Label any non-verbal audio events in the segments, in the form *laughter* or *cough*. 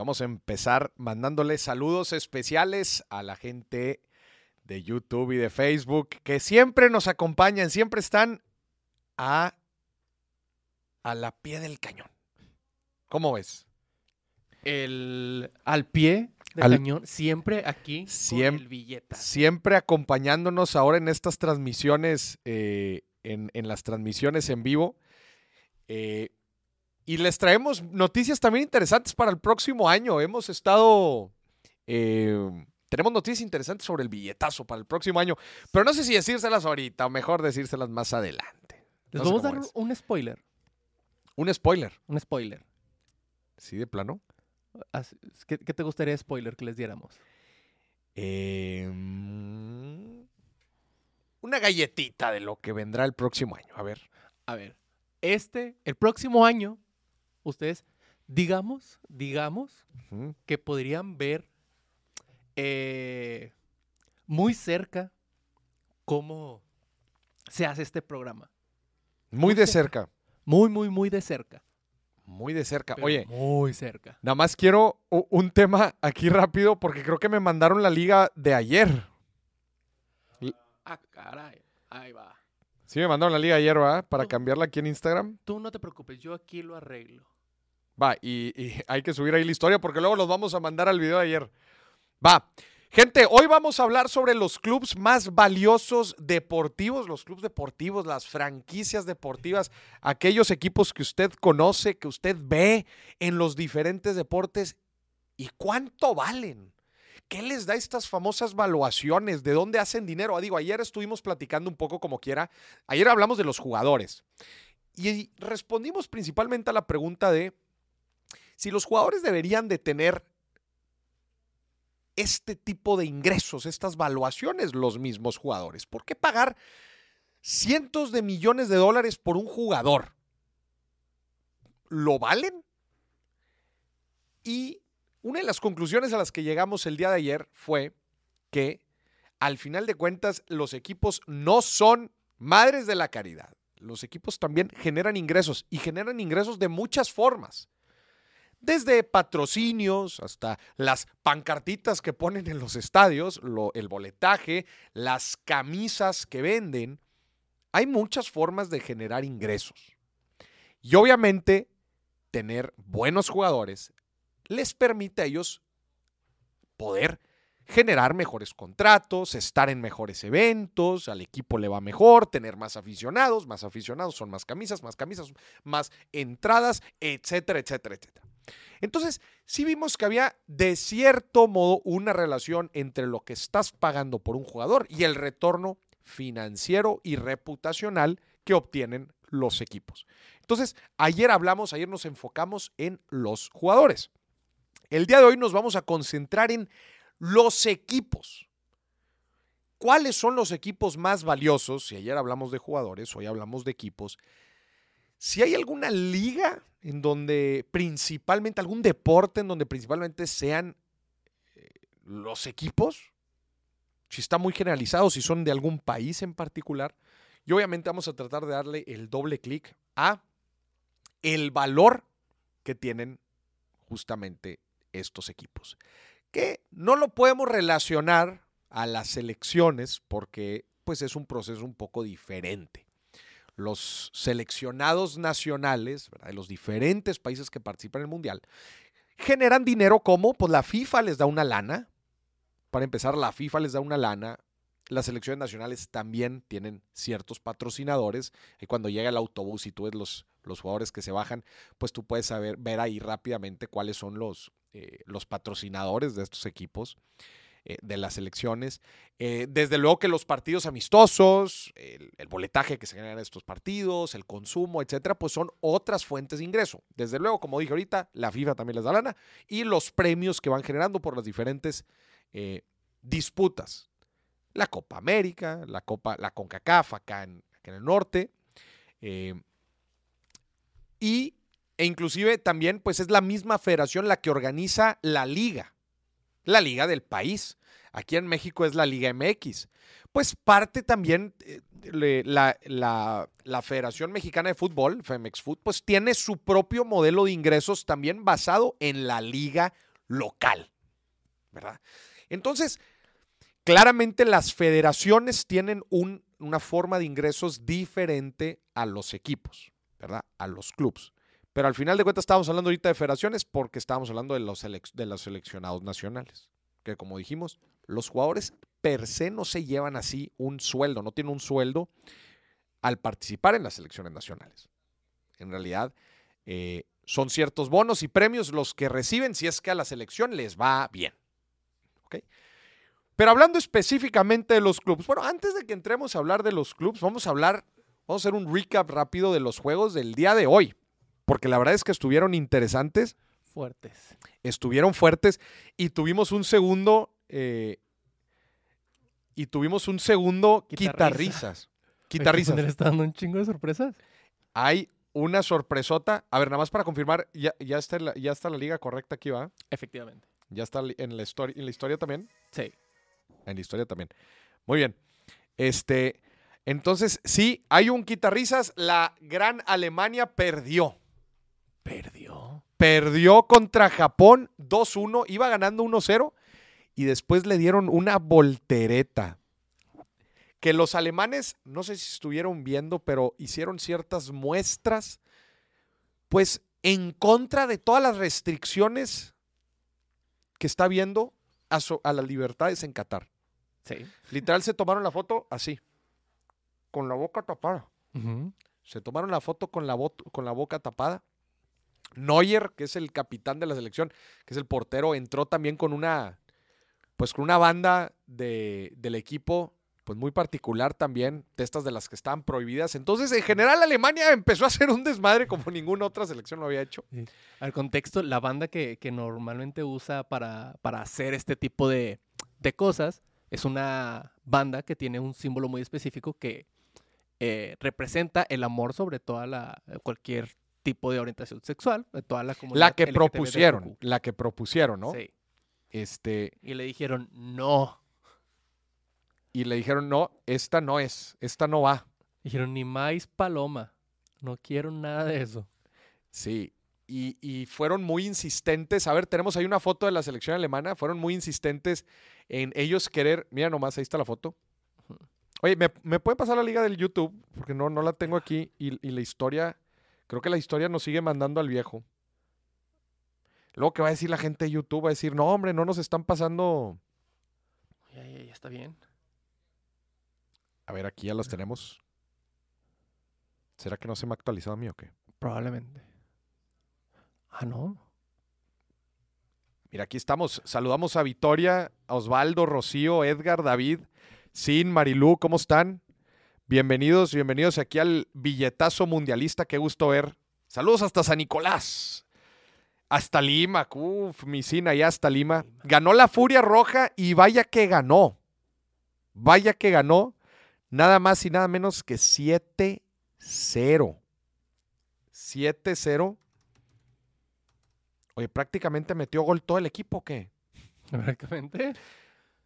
Vamos a empezar mandándole saludos especiales a la gente de YouTube y de Facebook que siempre nos acompañan, siempre están a, a la pie del cañón. ¿Cómo ves? El, al pie del Al- cañón, siempre aquí Siem- con el billeta. Siempre acompañándonos ahora en estas transmisiones, eh, en, en las transmisiones en vivo. Eh, y les traemos noticias también interesantes para el próximo año. Hemos estado... eh, tenemos noticias interesantes sobre el billetazo para el próximo año, pero no sé si decírselas ahorita o mejor decírselas más adelante. Les No sé vamos a dar es. un spoiler. Un spoiler. Un spoiler. ¿Sí, de plano? ¿Qué, qué te gustaría spoiler que les diéramos? Eh, mm, una galletita de lo que vendrá el próximo año. A ver. A ver, este, el próximo año, ustedes, digamos, digamos que podrían ver eh, muy cerca cómo se hace este programa. Muy de cerca. Muy, muy, muy de cerca. Muy de cerca. pero Oye, Muy cerca. nada más quiero un tema aquí rápido porque creo que me mandaron la liga de ayer. Ah, caray. Ahí va. Sí, me mandaron la liga ayer, ¿verdad? Para cambiarla aquí en Instagram. Tú no te preocupes, yo aquí lo arreglo. Va, y, *laughs* hay que subir ahí la historia porque luego los vamos a mandar al video de ayer. Va. Gente, hoy vamos a hablar sobre los clubes más valiosos deportivos, los clubes deportivos, las franquicias deportivas, aquellos equipos que usted conoce, que usted ve en los diferentes deportes y cuánto valen. ¿Qué les da estas famosas valuaciones? ¿De dónde hacen dinero? Ah, digo, ayer estuvimos platicando un poco como quiera. Ayer hablamos de los jugadores y respondimos principalmente a la pregunta de si los jugadores deberían de tener este tipo de ingresos, estas valuaciones los mismos jugadores. ¿Por qué pagar cientos de millones de dólares por un jugador? ¿Lo valen? Y una de las conclusiones a las que llegamos el día de ayer fue que al final de cuentas los equipos no son madres de la caridad. Los equipos también generan ingresos y generan ingresos de muchas formas desde patrocinios hasta las pancartitas que ponen en los estadios, el boletaje, las camisas que venden. Hay muchas formas de generar ingresos. Y obviamente tener buenos jugadores les permite a ellos poder generar mejores contratos, estar en mejores eventos, al equipo le va mejor, tener más aficionados, más aficionados son más camisas, más camisas, más entradas, etcétera, etcétera, etcétera. Entonces, sí vimos que había de cierto modo una relación entre lo que estás pagando por un jugador y el retorno financiero y reputacional que obtienen los equipos. Entonces, ayer hablamos, ayer nos enfocamos en los jugadores. El día de hoy nos vamos a concentrar en los equipos. ¿Cuáles son los equipos más valiosos? Si ayer hablamos de jugadores, hoy hablamos de equipos. Si hay alguna liga en donde principalmente, algún deporte en donde principalmente sean eh, los equipos, si está muy generalizado, si son de algún país en particular, y obviamente vamos a tratar de darle el doble clic a el valor que tienen justamente estos equipos. Que no lo podemos relacionar a las elecciones porque pues es un proceso un poco diferente los seleccionados nacionales de los diferentes países que participan en el Mundial generan dinero como pues la FIFA les da una lana. Para empezar, la FIFA les da una lana. Las selecciones nacionales también tienen ciertos patrocinadores. Y cuando llega el autobús y tú ves los, los jugadores que se bajan, pues tú puedes saber, ver ahí rápidamente cuáles son los, eh, los patrocinadores de estos equipos eh, de las elecciones. Eh, desde luego que los partidos amistosos, el, boletaje que se genera en estos partidos, el consumo, etcétera, pues son otras fuentes de ingreso. Desde luego, como dije ahorita, la FIFA también les da lana y los premios que van generando por las diferentes eh, disputas. La Copa América, la Copa, la CONCACAF acá en, acá en el norte. y, e inclusive también, pues es la misma federación la que organiza la liga la liga del país. Aquí en México es la Liga MX. Pues parte también eh, la- la Federación Mexicana de Fútbol, Femex Food, pues tiene su propio modelo de ingresos también basado en la liga local, ¿verdad? Entonces, claramente las federaciones tienen un- una forma de ingresos diferente a los equipos, ¿verdad? A los clubes. Pero al final de cuentas estamos hablando ahorita de federaciones porque estábamos hablando de los, de los seleccionados nacionales. Que como dijimos, los jugadores per se no se llevan así un sueldo, no tienen un sueldo al participar en las selecciones nacionales. En realidad, eh, son ciertos bonos y premios los que reciben si es que a la selección les va bien. ¿Ok? Pero hablando específicamente de los clubes, bueno, antes de que entremos a hablar de los clubes, vamos a hablar, vamos a hacer un recap rápido de los juegos del día de hoy, porque la verdad es que estuvieron interesantes, Fuertes. estuvieron fuertes y tuvimos un segundo, eh, y tuvimos un segundo Quitarrisa. quitarrisas. ¿Le Quitarrisas. está dando un chingo de sorpresas? Hay una sorpresota. A ver, nada más para confirmar, ya, ya, está, la, ya está la liga correcta aquí, ¿va? Efectivamente. Ya está en la, historia, en la historia también. Sí. En la historia también. Muy bien. Este, entonces, sí, hay un quitarrisas. La gran Alemania perdió. Perdió. Perdió contra Japón 2-1. Iba ganando 1-0. Y después le dieron una voltereta. Que los alemanes, no sé si estuvieron viendo, pero hicieron ciertas muestras, pues en contra de todas las restricciones que está viendo a, so- a las libertades en Qatar. Sí. Literal se tomaron la foto así, con la boca tapada. Se tomaron la foto con la, con la boca tapada. Neuer, que es el capitán de la selección, que es el portero, entró también con una, pues con una banda de, del equipo, pues muy particular también, de estas de las que estaban prohibidas. Entonces, en general, Alemania empezó a hacer un desmadre como ninguna otra selección lo había hecho. Al contexto, la banda que, que normalmente usa para, para hacer este tipo de, de cosas es una banda que tiene un símbolo muy específico que eh, representa el amor sobre toda la cualquier tipo de orientación sexual, de toda la comunidad. La que propusieron, la que propusieron, ¿no? Sí. Este, Y le dijeron, no. y le dijeron, no, esta no es, esta no va. Dijeron, ni más paloma. No quiero nada de eso. Sí, y, y fueron muy insistentes. A ver, tenemos ahí una foto de la selección alemana. Fueron muy insistentes en ellos querer. Mira nomás, ahí está la foto. Oye, ¿me, me puede pasar la liga del YouTube? Porque no, no la tengo aquí. Y, y la historia, creo que la historia nos sigue mandando al viejo. Luego que va a decir la gente de YouTube, va a decir, no, hombre, no nos están pasando. Ya, ya, ya está bien. A ver, aquí ya las tenemos. ¿Será que no se me ha actualizado a mí o qué? Probablemente. Ah, no. Mira, aquí estamos. Saludamos a Victoria, a Osvaldo, Rocío, Edgar, David, Sin, Marilú, ¿cómo están? Bienvenidos, bienvenidos aquí al billetazo mundialista. Qué gusto ver. Saludos hasta San Nicolás. Hasta Lima, uf, mi Sin, allá hasta Lima. Ganó la Furia Roja y vaya que ganó. Vaya que ganó. Nada más y nada menos que 7-0. 7-0. Oye, prácticamente metió gol todo el equipo, ¿o ¿qué? *laughs* Prácticamente.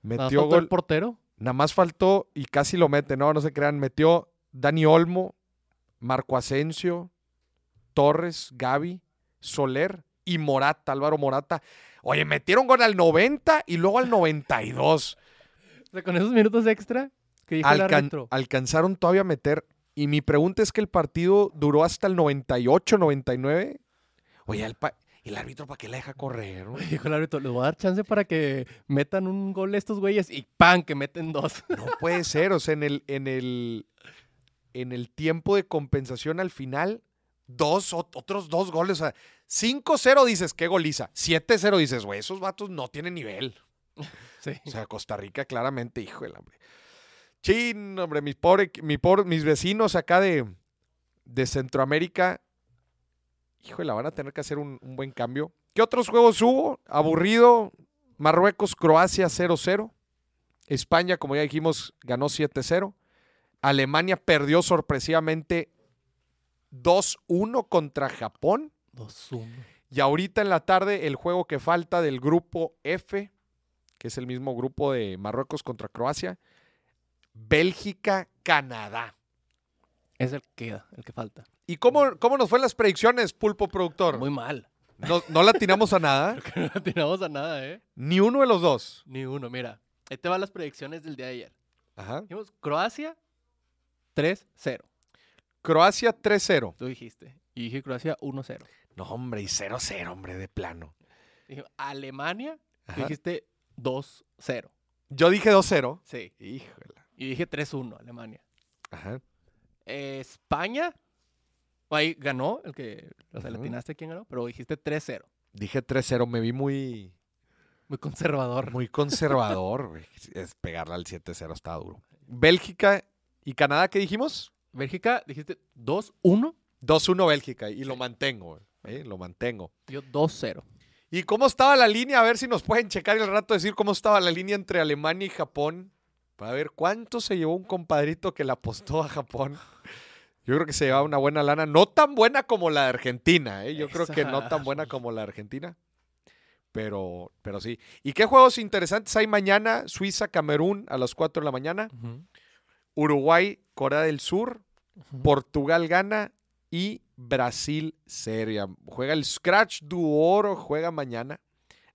Metió faltó el gol. portero. Nada más faltó y casi lo mete, no, no se crean. Metió Dani Olmo, Marco Asensio, Torres, Gaby, Soler y Morata, Álvaro Morata. Oye, metieron gol al 90 y luego al 92. O sea, con esos minutos extra que dijo Alcan- alcanzaron todavía a meter. Y mi pregunta es que el partido duró hasta el 98, 99. Oye, el, pa- el árbitro, ¿para qué la deja correr? güey? Dijo el árbitro, les voy a dar chance para que metan un gol estos güeyes y ¡pam! que meten dos. No puede ser. O sea, en el, en el, en el tiempo de compensación al final, dos, ot- otros dos goles. O sea, 5-0 dices, qué goliza. 7-0 dices, güey, esos vatos no tienen nivel. Sí. O sea, Costa Rica claramente, hijo del hombre. Chin, hombre, mis, pobre, mi pobre- mis vecinos acá de, de Centroamérica, híjole, van a tener que hacer un, un buen cambio. ¿Qué otros juegos hubo? Aburrido. Marruecos, Croacia 0-0. España, como ya dijimos, ganó 7-0. Alemania perdió sorpresivamente 2-1 contra Japón. 2-1. Y ahorita en la tarde el juego que falta del grupo F, que es el mismo grupo de Marruecos contra Croacia, Bélgica, Canadá. Es el que queda, el que falta. ¿Y cómo, cómo nos fue las predicciones, Pulpo Productor? Muy mal. No, no la tiramos a nada. *laughs* Que no atinamos a nada, ¿eh? Ni uno de los dos. Ni uno, mira. Ahí te van las predicciones del día de ayer. Ajá. Dijimos Croacia 3-0. Croacia 3-0. Tú dijiste. Y dije Croacia 1-0. No, hombre, y 0-0, hombre, de plano. Dije Alemania. Tú Ajá. dijiste 2-0. Yo dije 2-0. Sí. Híjole. Y dije 3-1 Alemania. Ajá. Eh, España. Ahí ganó, el que, o sea, le Ujú. atinaste quién ganó, pero dijiste 3-0. Dije 3-0. Me vi muy, Muy conservador. muy *laughs* conservador, güey. Es pegarle al 7-0 está duro. Bélgica y Canadá, ¿qué dijimos? Bélgica, dijiste 2-1, 2-1 Bélgica y lo mantengo, güey, ¿eh? lo mantengo. yo 2-0. ¿Y cómo estaba la línea? A ver si nos pueden checar el rato decir cómo estaba la línea entre Alemania y Japón. Para ver cuánto se llevó un compadrito que le apostó a Japón. Yo creo que se llevaba una buena lana. No tan buena como la de Argentina, ¿eh? Yo creo que no tan buena como la de Argentina. Pero, pero sí. ¿Y qué juegos interesantes hay mañana? Suiza, Camerún a las 4 de la mañana. Uruguay, Corea del Sur. Portugal gana y Brasil Serbia. Juega el Scratch Duoro, juega mañana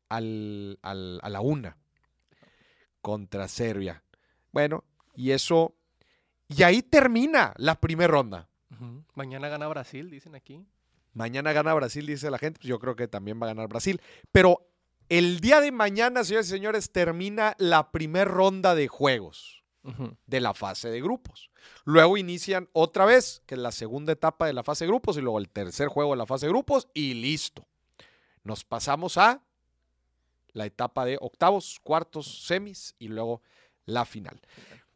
al, al- a la una contra Serbia. Bueno, y eso. Y ahí termina la primera ronda. Mañana gana Brasil, dicen aquí. Mañana gana Brasil, dice la gente. Pues yo creo que también va a ganar Brasil. Pero el día de mañana, señores y señores, termina la primera ronda de juegos de la fase de grupos. Luego inician otra vez, que es la segunda etapa de la fase de grupos, y luego el tercer juego de la fase de grupos, y listo. Nos pasamos a la etapa de octavos, cuartos, semis, y luego la final.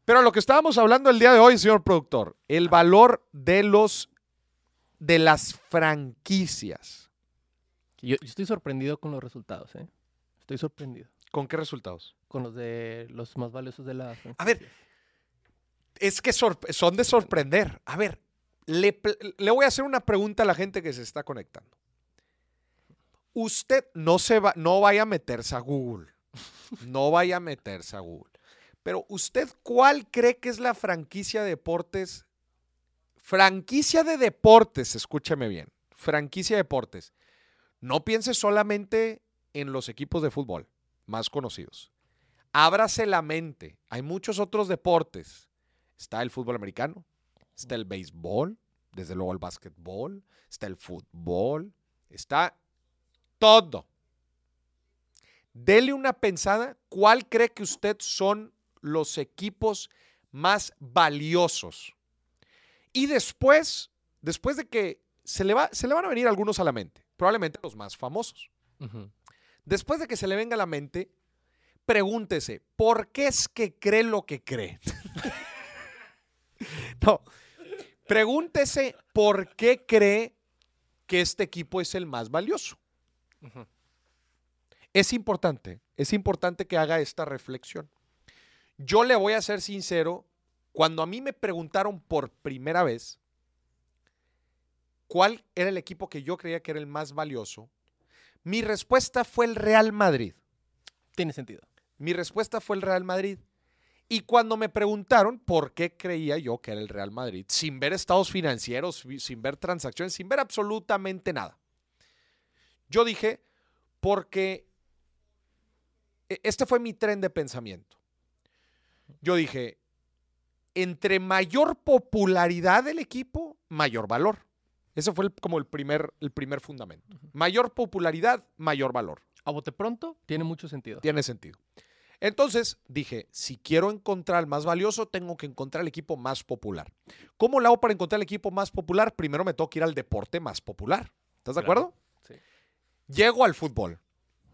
Pero lo que estábamos hablando el día de hoy, señor productor, el valor de los de las franquicias. Yo, yo estoy sorprendido con los resultados, ¿eh? Estoy sorprendido. ¿Con qué resultados? Con los de los más valiosos de la A ver, es que son de sorprender. A ver, le, le voy a hacer una pregunta a la gente que se está conectando. Usted no se va, no vaya a meterse a Google. No vaya a meterse a Google. Pero usted, ¿cuál cree que es la franquicia de deportes? Franquicia de deportes, escúcheme bien. Franquicia de deportes. No piense solamente en los equipos de fútbol más conocidos. Ábrase la mente. Hay muchos otros deportes. Está el fútbol americano, está el béisbol, desde luego el básquetbol, está el fútbol, está todo. Dele una pensada. ¿Cuál cree que usted son los equipos más valiosos? Y después, después de que se le, va, se le van a venir algunos a la mente, probablemente los más famosos. Después de que se le venga a la mente, pregúntese, ¿por qué es que cree lo que cree? *laughs* no, pregúntese por qué cree que este equipo es el más valioso. Es importante, es importante que haga esta reflexión. Yo le voy a ser sincero, cuando a mí me preguntaron por primera vez cuál era el equipo que yo creía que era el más valioso, mi respuesta fue el Real Madrid. Tiene sentido. Mi respuesta fue el Real Madrid. Y cuando me preguntaron por qué creía yo que era el Real Madrid, sin ver estados financieros, sin ver transacciones, sin ver absolutamente nada, yo dije, porque e- este fue mi tren de pensamiento. Yo dije, entre mayor popularidad del equipo, mayor valor. Ese fue el- como el primer, el primer fundamento. Mayor popularidad, mayor valor. A bote pronto, tiene mucho sentido. Tiene sentido. Entonces dije, si quiero encontrar el más valioso, tengo que encontrar el equipo más popular. ¿Cómo lo hago para encontrar el equipo más popular? Primero me tengo que ir al deporte más popular. ¿Estás de acuerdo? Sí. Llego al fútbol,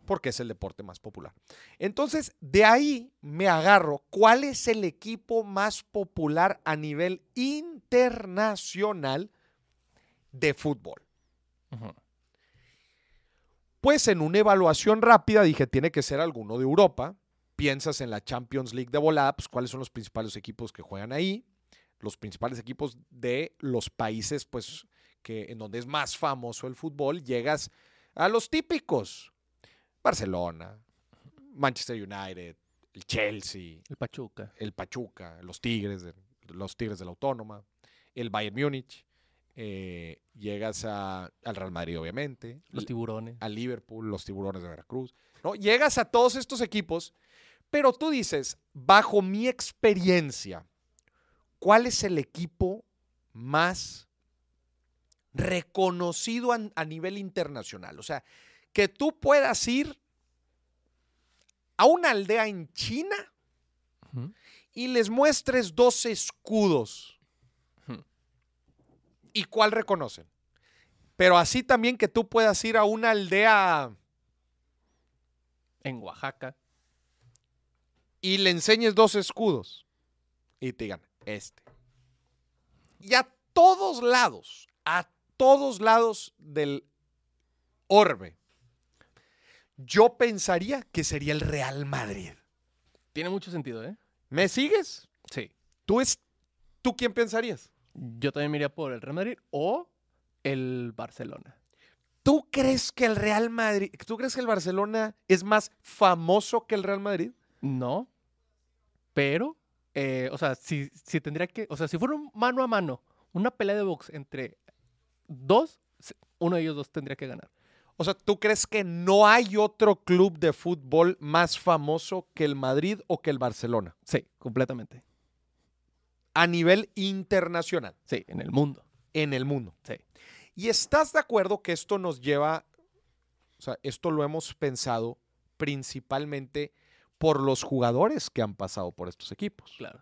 porque es el deporte más popular. Entonces, de ahí me agarro cuál es el equipo más popular a nivel internacional de fútbol. Pues en una evaluación rápida dije, tiene que ser alguno de Europa. Piensas en la Champions League de volada, pues cuáles son los principales equipos que juegan ahí, los principales equipos de los países, pues, que en donde es más famoso el fútbol, llegas a los típicos. Barcelona, Manchester United, el Chelsea, El Pachuca. el Pachuca, los Tigres, de- los Tigres de la Autónoma, el Bayern Múnich, eh, llegas a- al Real Madrid, obviamente, Los tiburones. a Liverpool, los tiburones de Veracruz. ¿no? Llegas a todos estos equipos, pero tú dices, bajo mi experiencia, ¿cuál es el equipo más reconocido a, a nivel internacional? O sea, que tú puedas ir a una aldea en China y les muestres dos escudos. ¿Y cuál reconocen? Pero así también que tú puedas ir a una aldea En Oaxaca. y le enseñes dos escudos y te digan, este. Y a todos lados, a todos lados del orbe, yo pensaría que sería el Real Madrid. Tiene mucho sentido, ¿eh? ¿Me sigues? Sí. ¿Tú, es, ¿Tú quién pensarías? Yo también me iría por el Real Madrid o el Barcelona. ¿Tú crees que el Real Madrid, tú crees que el Barcelona es más famoso que el Real Madrid? No. Pero, eh, o sea, si, si tendría que. O sea, si fuera un mano a mano, una pelea de box entre dos, uno de ellos dos tendría que ganar. O sea, ¿tú crees que no hay otro club de fútbol más famoso que el Madrid o que el Barcelona? Sí, completamente. A nivel internacional, Sí, en el mundo. en el mundo. Sí. ¿Y estás de acuerdo que esto nos lleva, o sea, esto lo hemos pensado principalmente por los jugadores que han pasado por estos equipos? Claro.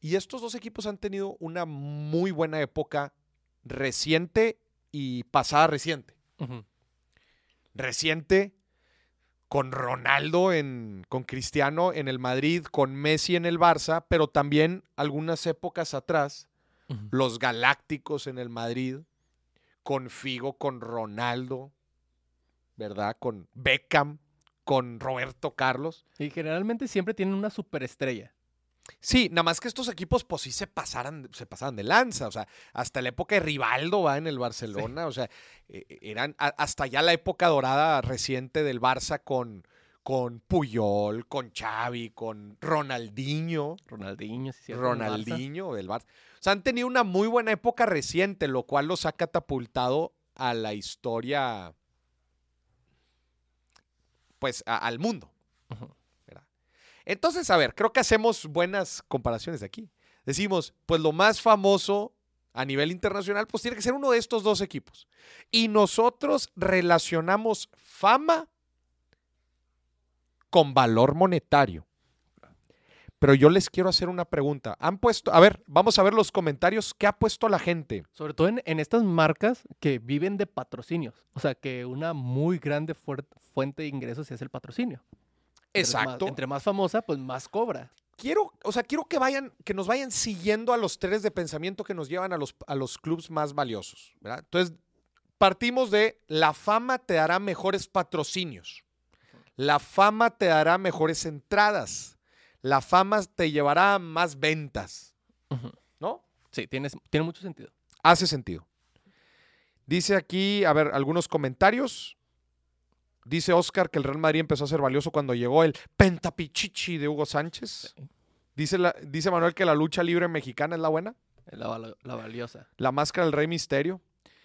Y estos dos equipos han tenido una muy buena época reciente y pasada reciente. Ujú. Reciente con Ronaldo, en, con Cristiano en el Madrid, con Messi en el Barça, pero también algunas épocas atrás, los Galácticos en el Madrid, con Figo, con Ronaldo, ¿verdad? Con Beckham, con Roberto Carlos. Y generalmente siempre tienen una superestrella. Sí, nada más que estos equipos, pues sí se pasaran, se pasaban de lanza. O sea, hasta la época de Rivaldo va en el Barcelona. O sea, eh, eran a- hasta ya la época dorada reciente del Barça con, con Puyol, con Xavi, con Ronaldinho. Ronaldinho, sí. Ronaldinho del Barça. O sea, han tenido una muy buena época reciente, lo cual los ha catapultado a la historia, pues, a- al mundo. Entonces, a ver, creo que hacemos buenas comparaciones de aquí. Decimos, pues lo más famoso a nivel internacional, pues tiene que ser uno de estos dos equipos. Y nosotros relacionamos fama con valor monetario. Pero yo les quiero hacer una pregunta. Han puesto, a ver, vamos a ver los comentarios. ¿Qué ha puesto la gente? Sobre todo en, en estas marcas que viven de patrocinios. O sea, que una muy grande fuente de ingresos es el patrocinio. Entre más- Exacto. entre más famosa, pues más cobra. quiero, o sea, quiero que vayan, que nos vayan siguiendo a los tres de pensamiento que nos llevan a los, a los clubs más valiosos, ¿verdad? Entonces, partimos de la fama te dará mejores patrocinios. La fama te dará mejores entradas. La fama te llevará a más ventas. ¿no? Sí, tienes, tiene mucho sentido. Hace sentido. Dice aquí, a ver, algunos comentarios. Dice Oscar que el Real Madrid empezó a ser valioso cuando llegó el pentapichichi de Hugo Sánchez. Sí. Dice, la- dice Manuel que la lucha libre mexicana es la buena. La, val- la valiosa. La máscara del Rey Misterio.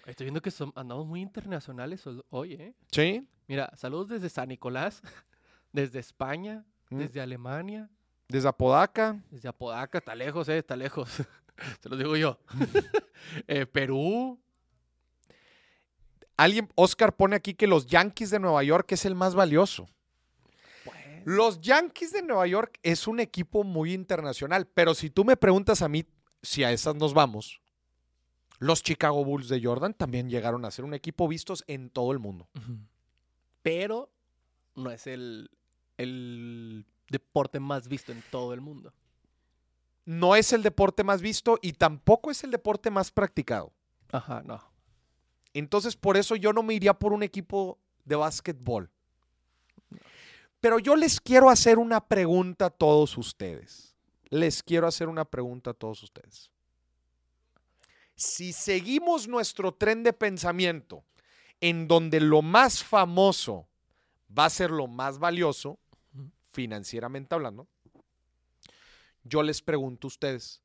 Estoy viendo que son- andamos muy internacionales ho- hoy, ¿eh? Sí. Mira, saludos desde San Nicolás, *laughs* desde España, Mm. desde Alemania, Desde Apodaca. desde Apodaca, está lejos, ¿eh? Está lejos. *laughs* Se lo digo yo. *laughs* Eh, Perú. Alguien, Oscar pone aquí que los Yankees de Nueva York es el más valioso. Los Yankees de Nueva York es un equipo muy internacional, pero si tú me preguntas a mí si a esas nos vamos, los Chicago Bulls de Jordan también llegaron a ser un equipo vistos en todo el mundo. Pero no es el, el deporte más visto en todo el mundo. No es el deporte más visto y tampoco es el deporte más practicado. Ajá, no. Entonces, por eso yo no me iría por un equipo de básquetbol. Pero yo les quiero hacer una pregunta a todos ustedes. Les quiero hacer una pregunta a todos ustedes. Si seguimos nuestro tren de pensamiento en donde lo más famoso va a ser lo más valioso, financieramente hablando, yo les pregunto a ustedes,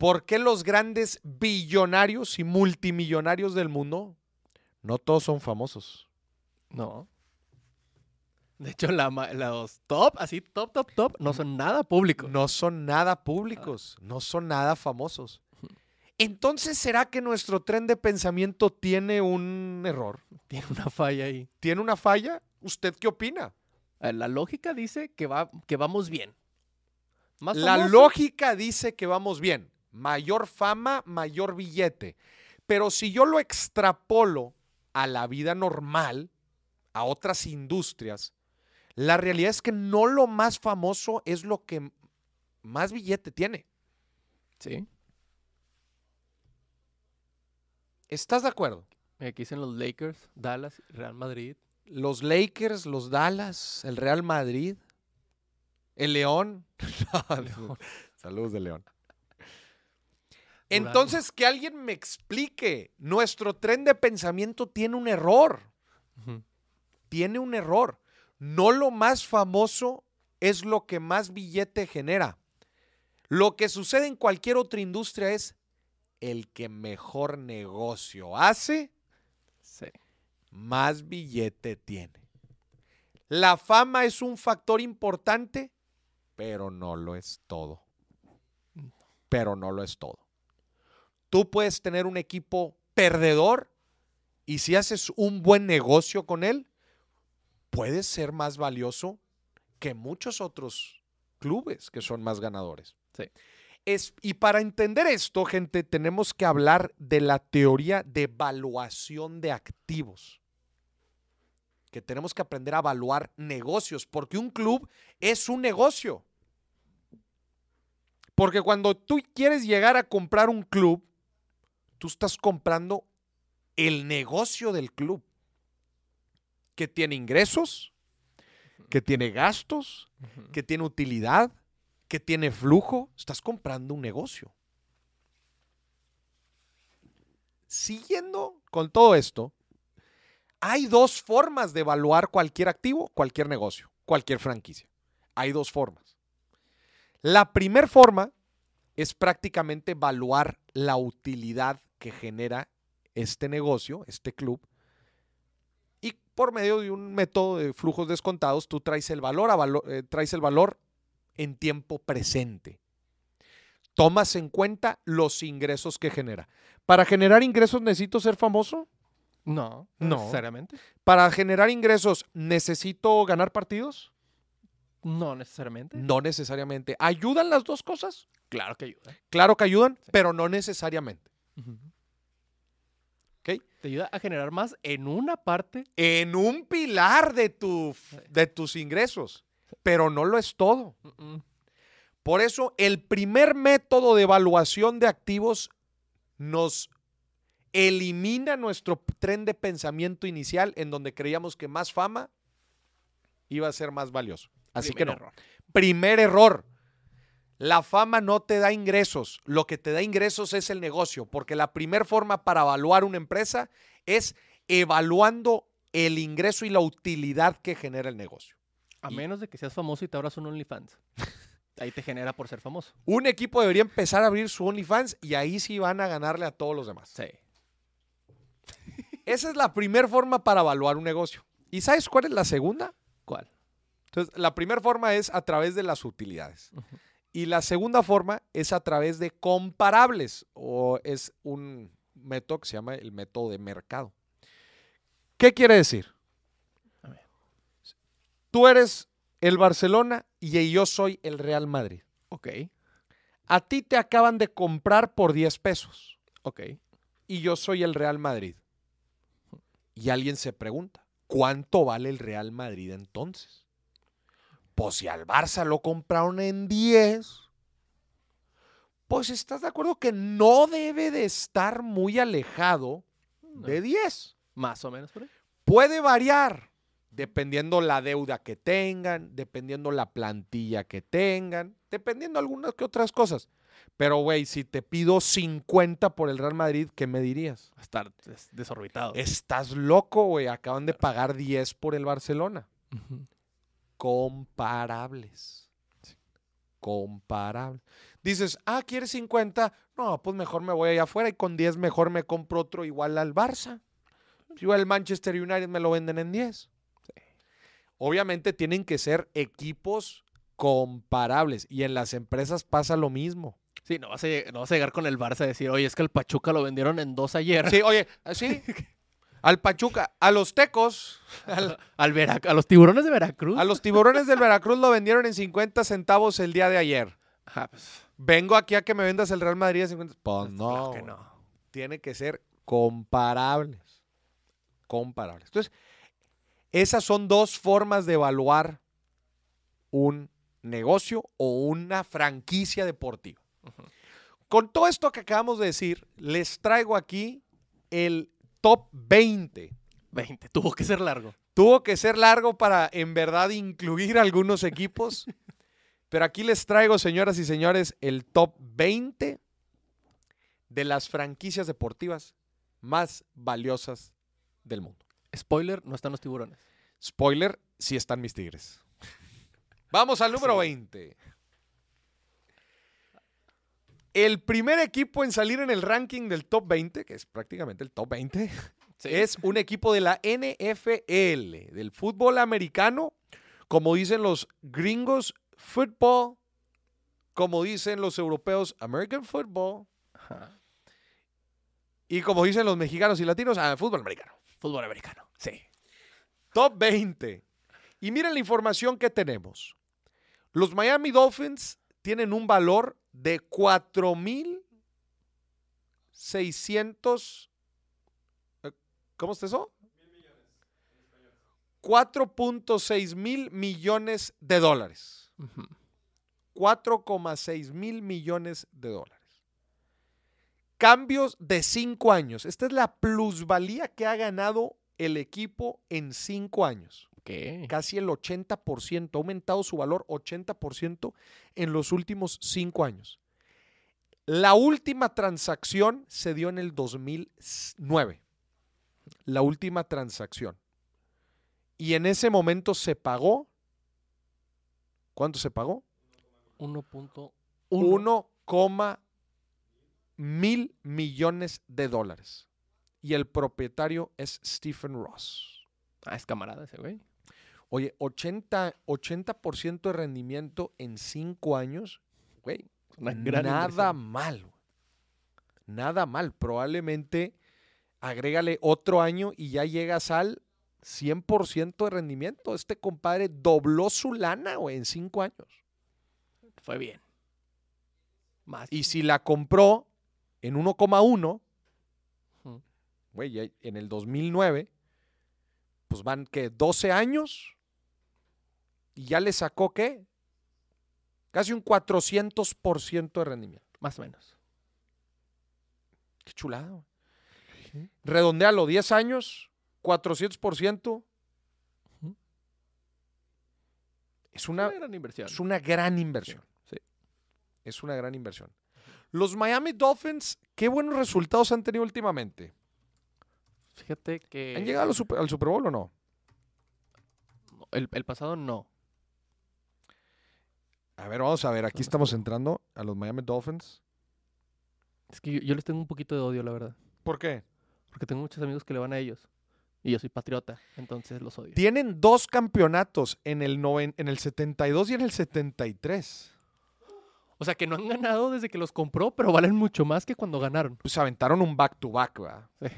¿Por qué los grandes billonarios y multimillonarios del mundo no todos son famosos? No. De hecho, la los top, así, top, top, top, no son nada públicos. No son nada públicos, no son nada famosos. Entonces, ¿será que nuestro tren de pensamiento tiene un error? Tiene una falla ahí. ¿Tiene una falla? ¿Usted qué opina? Eh, La lógica dice que, va, que vamos bien. Más La famoso, lógica dice que vamos bien. Mayor fama, mayor billete. Pero si yo lo extrapolo a la vida normal, a otras industrias, la realidad es que no lo más famoso es lo que más billete tiene. Sí. ¿Estás de acuerdo? Aquí dicen los Lakers, Dallas, Real Madrid. Los Lakers, los Dallas, el Real Madrid, el León. *laughs* León. *laughs* Saludos de León. Entonces, que alguien me explique. Nuestro tren de pensamiento tiene un error. Tiene un error. No lo más famoso es lo que más billete genera. Lo que sucede en cualquier otra industria es el que mejor negocio hace, Sí. más billete tiene. La fama es un factor importante, pero no lo es todo. Pero no lo es todo. Tú puedes tener un equipo perdedor y si haces un buen negocio con él, puedes ser más valioso que muchos otros clubes que son más ganadores. Sí. Es, y para entender esto, gente, tenemos que hablar de la teoría de evaluación de activos. Que tenemos que aprender a evaluar negocios, porque un club es un negocio. Porque cuando tú quieres llegar a comprar un club, tú estás comprando el negocio del club, que tiene ingresos, que tiene gastos, que tiene utilidad, que tiene flujo, estás comprando un negocio. Siguiendo con todo esto, hay dos formas de evaluar cualquier activo, cualquier negocio, cualquier franquicia. Hay dos formas. La primera forma es prácticamente evaluar la utilidad que genera este negocio, este club, y por medio de un método de flujos descontados, tú traes el valor, a eh, traes el valor en tiempo presente. Tomas en cuenta los ingresos que genera. Para generar ingresos necesito ser famoso. No, No. necesariamente. Para generar ingresos necesito ganar partidos. No necesariamente. No necesariamente. ¿Ayudan las dos cosas? Claro que ayuda. Claro que ayudan, pero no necesariamente. Te ayuda a generar más en una parte. En un pilar de, tu, de tus ingresos, pero no lo es todo. Por eso, el primer método de evaluación de activos nos elimina nuestro tren de pensamiento inicial en donde creíamos que más fama iba a ser más valioso. Así que no. Error. Primer error. La fama no te da ingresos. Lo que te da ingresos es el negocio, porque la primera forma para evaluar una empresa es evaluando el ingreso y la utilidad que genera el negocio. A Y- menos de que seas famoso y te abras un OnlyFans. *laughs* Ahí te genera por ser famoso. Un equipo debería empezar a abrir su OnlyFans y ahí sí van a ganarle a todos los demás. Sí. Esa es la primera forma para evaluar un negocio. ¿Y sabes cuál es la segunda? ¿Cuál? Entonces, la primera forma es a través de las utilidades. Y la segunda forma es a través de comparables o es un método que se llama el método de mercado. ¿Qué quiere decir? Tú eres el Barcelona y yo soy el Real Madrid. Ok. A ti te acaban de comprar por 10 pesos Ok. y yo soy el Real Madrid. Y alguien se pregunta, ¿cuánto vale el Real Madrid entonces? Pues si al Barça lo compraron en 10, pues estás de acuerdo que no debe de estar muy alejado de 10. Más o menos por ahí. Puede variar dependiendo la deuda que tengan, dependiendo la plantilla que tengan, dependiendo algunas que otras cosas. Pero, güey, si te pido 50 por el Real Madrid, ¿qué me dirías? Estar des- desorbitado. Estás loco, güey. Acaban de pagar 10 por el Barcelona. Comparables. comparable. Dices, ah, ¿quieres 50? No, pues mejor me voy allá afuera y con 10 mejor me compro otro igual al Barça. Igual el Manchester United me lo venden en 10. Obviamente tienen que ser equipos comparables y en las empresas pasa lo mismo. Sí, no vas, a, no vas a llegar con el Barça a decir, oye, es que el Pachuca lo vendieron en dos ayer. Sí, oye, *laughs* sí. Al Pachuca, a los Tecos, *laughs* al- a los tiburones de Veracruz. a los tiburones del Veracruz lo vendieron en 50 centavos el día de ayer. Ajá, pues, Vengo aquí a que me vendas el Real Madrid a 50. Pues pues, no, claro que no. tiene que ser comparables. Comparables. Entonces, esas son dos formas de evaluar un negocio o una franquicia deportiva. Con todo esto que acabamos de decir, les traigo aquí el top 20. 20, tuvo que ser largo. Tuvo que ser largo para en verdad incluir algunos equipos, *laughs* pero aquí les traigo, señoras y señores, el top 20 de las franquicias deportivas más valiosas del mundo. Spoiler, no están los tiburones. Spoiler, sí están mis tigres. Vamos al número 20. El primer equipo en salir en el ranking del top 20, que es prácticamente el top 20, es un equipo de la NFL, del fútbol americano, como dicen los gringos, football, como dicen los europeos, American football, Ajá. y como dicen los mexicanos y latinos, ah, fútbol americano. Fútbol americano. Sí. Top 20. Y miren la información que tenemos. Los Miami Dolphins tienen un valor de 4.600. eh, ¿Cómo está eso? 4.6 mil millones de dólares. Ujú. 4,6 mil millones de dólares. Cambios de cinco años. Esta es la plusvalía que ha ganado el equipo en cinco años. ¿Qué? Casi el 80%. Ha aumentado su valor 80% en los últimos cinco años. La última transacción se dio en el 2009. La última transacción. Y en ese momento se pagó. ¿Cuánto se pagó? 1.1. 1, mil millones de dólares. Y el propietario es Stephen Ross. Ah, es camarada ese güey. Oye, 80, 80% de rendimiento en 5 años, güey, nada inversión. mal. güey. Nada mal. Probablemente agrégale otro año y ya llegas al 100% de rendimiento. Este compadre dobló su lana, güey, en 5 años. Fue bien. Más. Y si la compró en 1,1, Ujú. güey, en el 2009, pues van que 12 años y ya le sacó qué? Casi un 400% de rendimiento. Más o menos. Qué chulada. güey. Redondealo, 10 años, 400%. Ujú. Es una, gran inversión. es una gran inversión. Sí. Es una gran inversión. Los Miami Dolphins, qué buenos resultados han tenido últimamente. Fíjate que. ¿Han llegado al Super, al Super Bowl o no? El, el pasado no. A ver, vamos a ver. Aquí estamos entrando a los Miami Dolphins. Es que yo, yo les tengo un poquito de odio, la verdad. ¿Por qué? Porque tengo muchos amigos que le van a ellos. Y yo soy patriota, entonces los odio. Tienen dos campeonatos en el, noven- en el 72 y en el 73. O sea, que no han ganado desde que los compró, pero valen mucho más que cuando ganaron. Pues se aventaron un back-to-back, ¿verdad? Sí.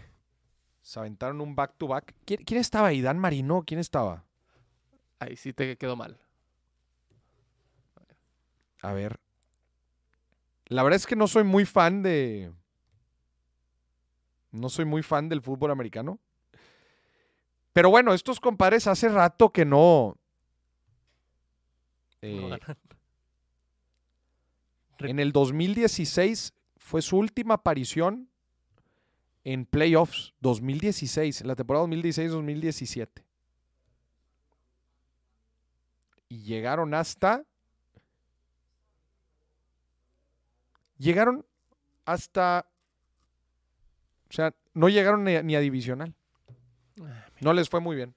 Se aventaron un back-to-back. ¿Quién, quién estaba ahí? ¿Dan Marino? ¿Quién estaba? Ahí sí te quedó mal. A ver. La verdad es que no soy muy fan de. No soy muy fan del fútbol americano. Pero bueno, estos compadres hace rato que no. No eh, ganan. en el 2016 fue su última aparición en playoffs. 2016, en la temporada 2016-2017. Y llegaron hasta. Llegaron hasta. O sea, no llegaron ni a, ni a divisional. Ah, No les fue muy bien.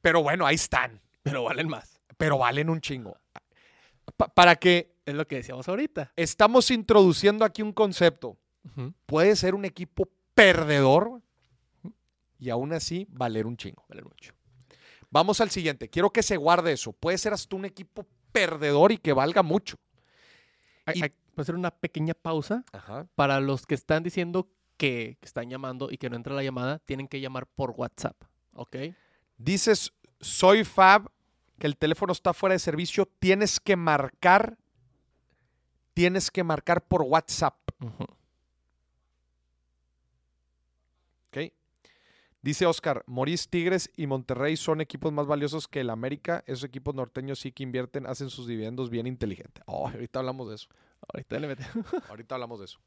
Pero bueno, ahí están. Pero valen más. Pero valen un chingo. pa- para que Es lo que decíamos ahorita. estamos introduciendo aquí un concepto. Puede ser un equipo perdedor y aún así valer un chingo. Vale mucho. Vamos al siguiente. Quiero que se guarde eso. Puede ser hasta un equipo perdedor y que valga mucho. Y- a hacer una pequeña pausa. Ajá. Para los que están diciendo que, que están llamando y que no entra la llamada, tienen que llamar por WhatsApp. ¿Ok? Dices, soy Fab, que el teléfono está fuera de servicio. Tienes que marcar. Tienes que marcar por WhatsApp. ¿ok? Dice Oscar, Morís, Tigres y Monterrey son equipos más valiosos que el América. Esos equipos norteños sí que invierten, hacen sus dividendos bien inteligente. Oh, ahorita hablamos de eso. Ahorita le. *laughs* Ahorita hablamos de eso.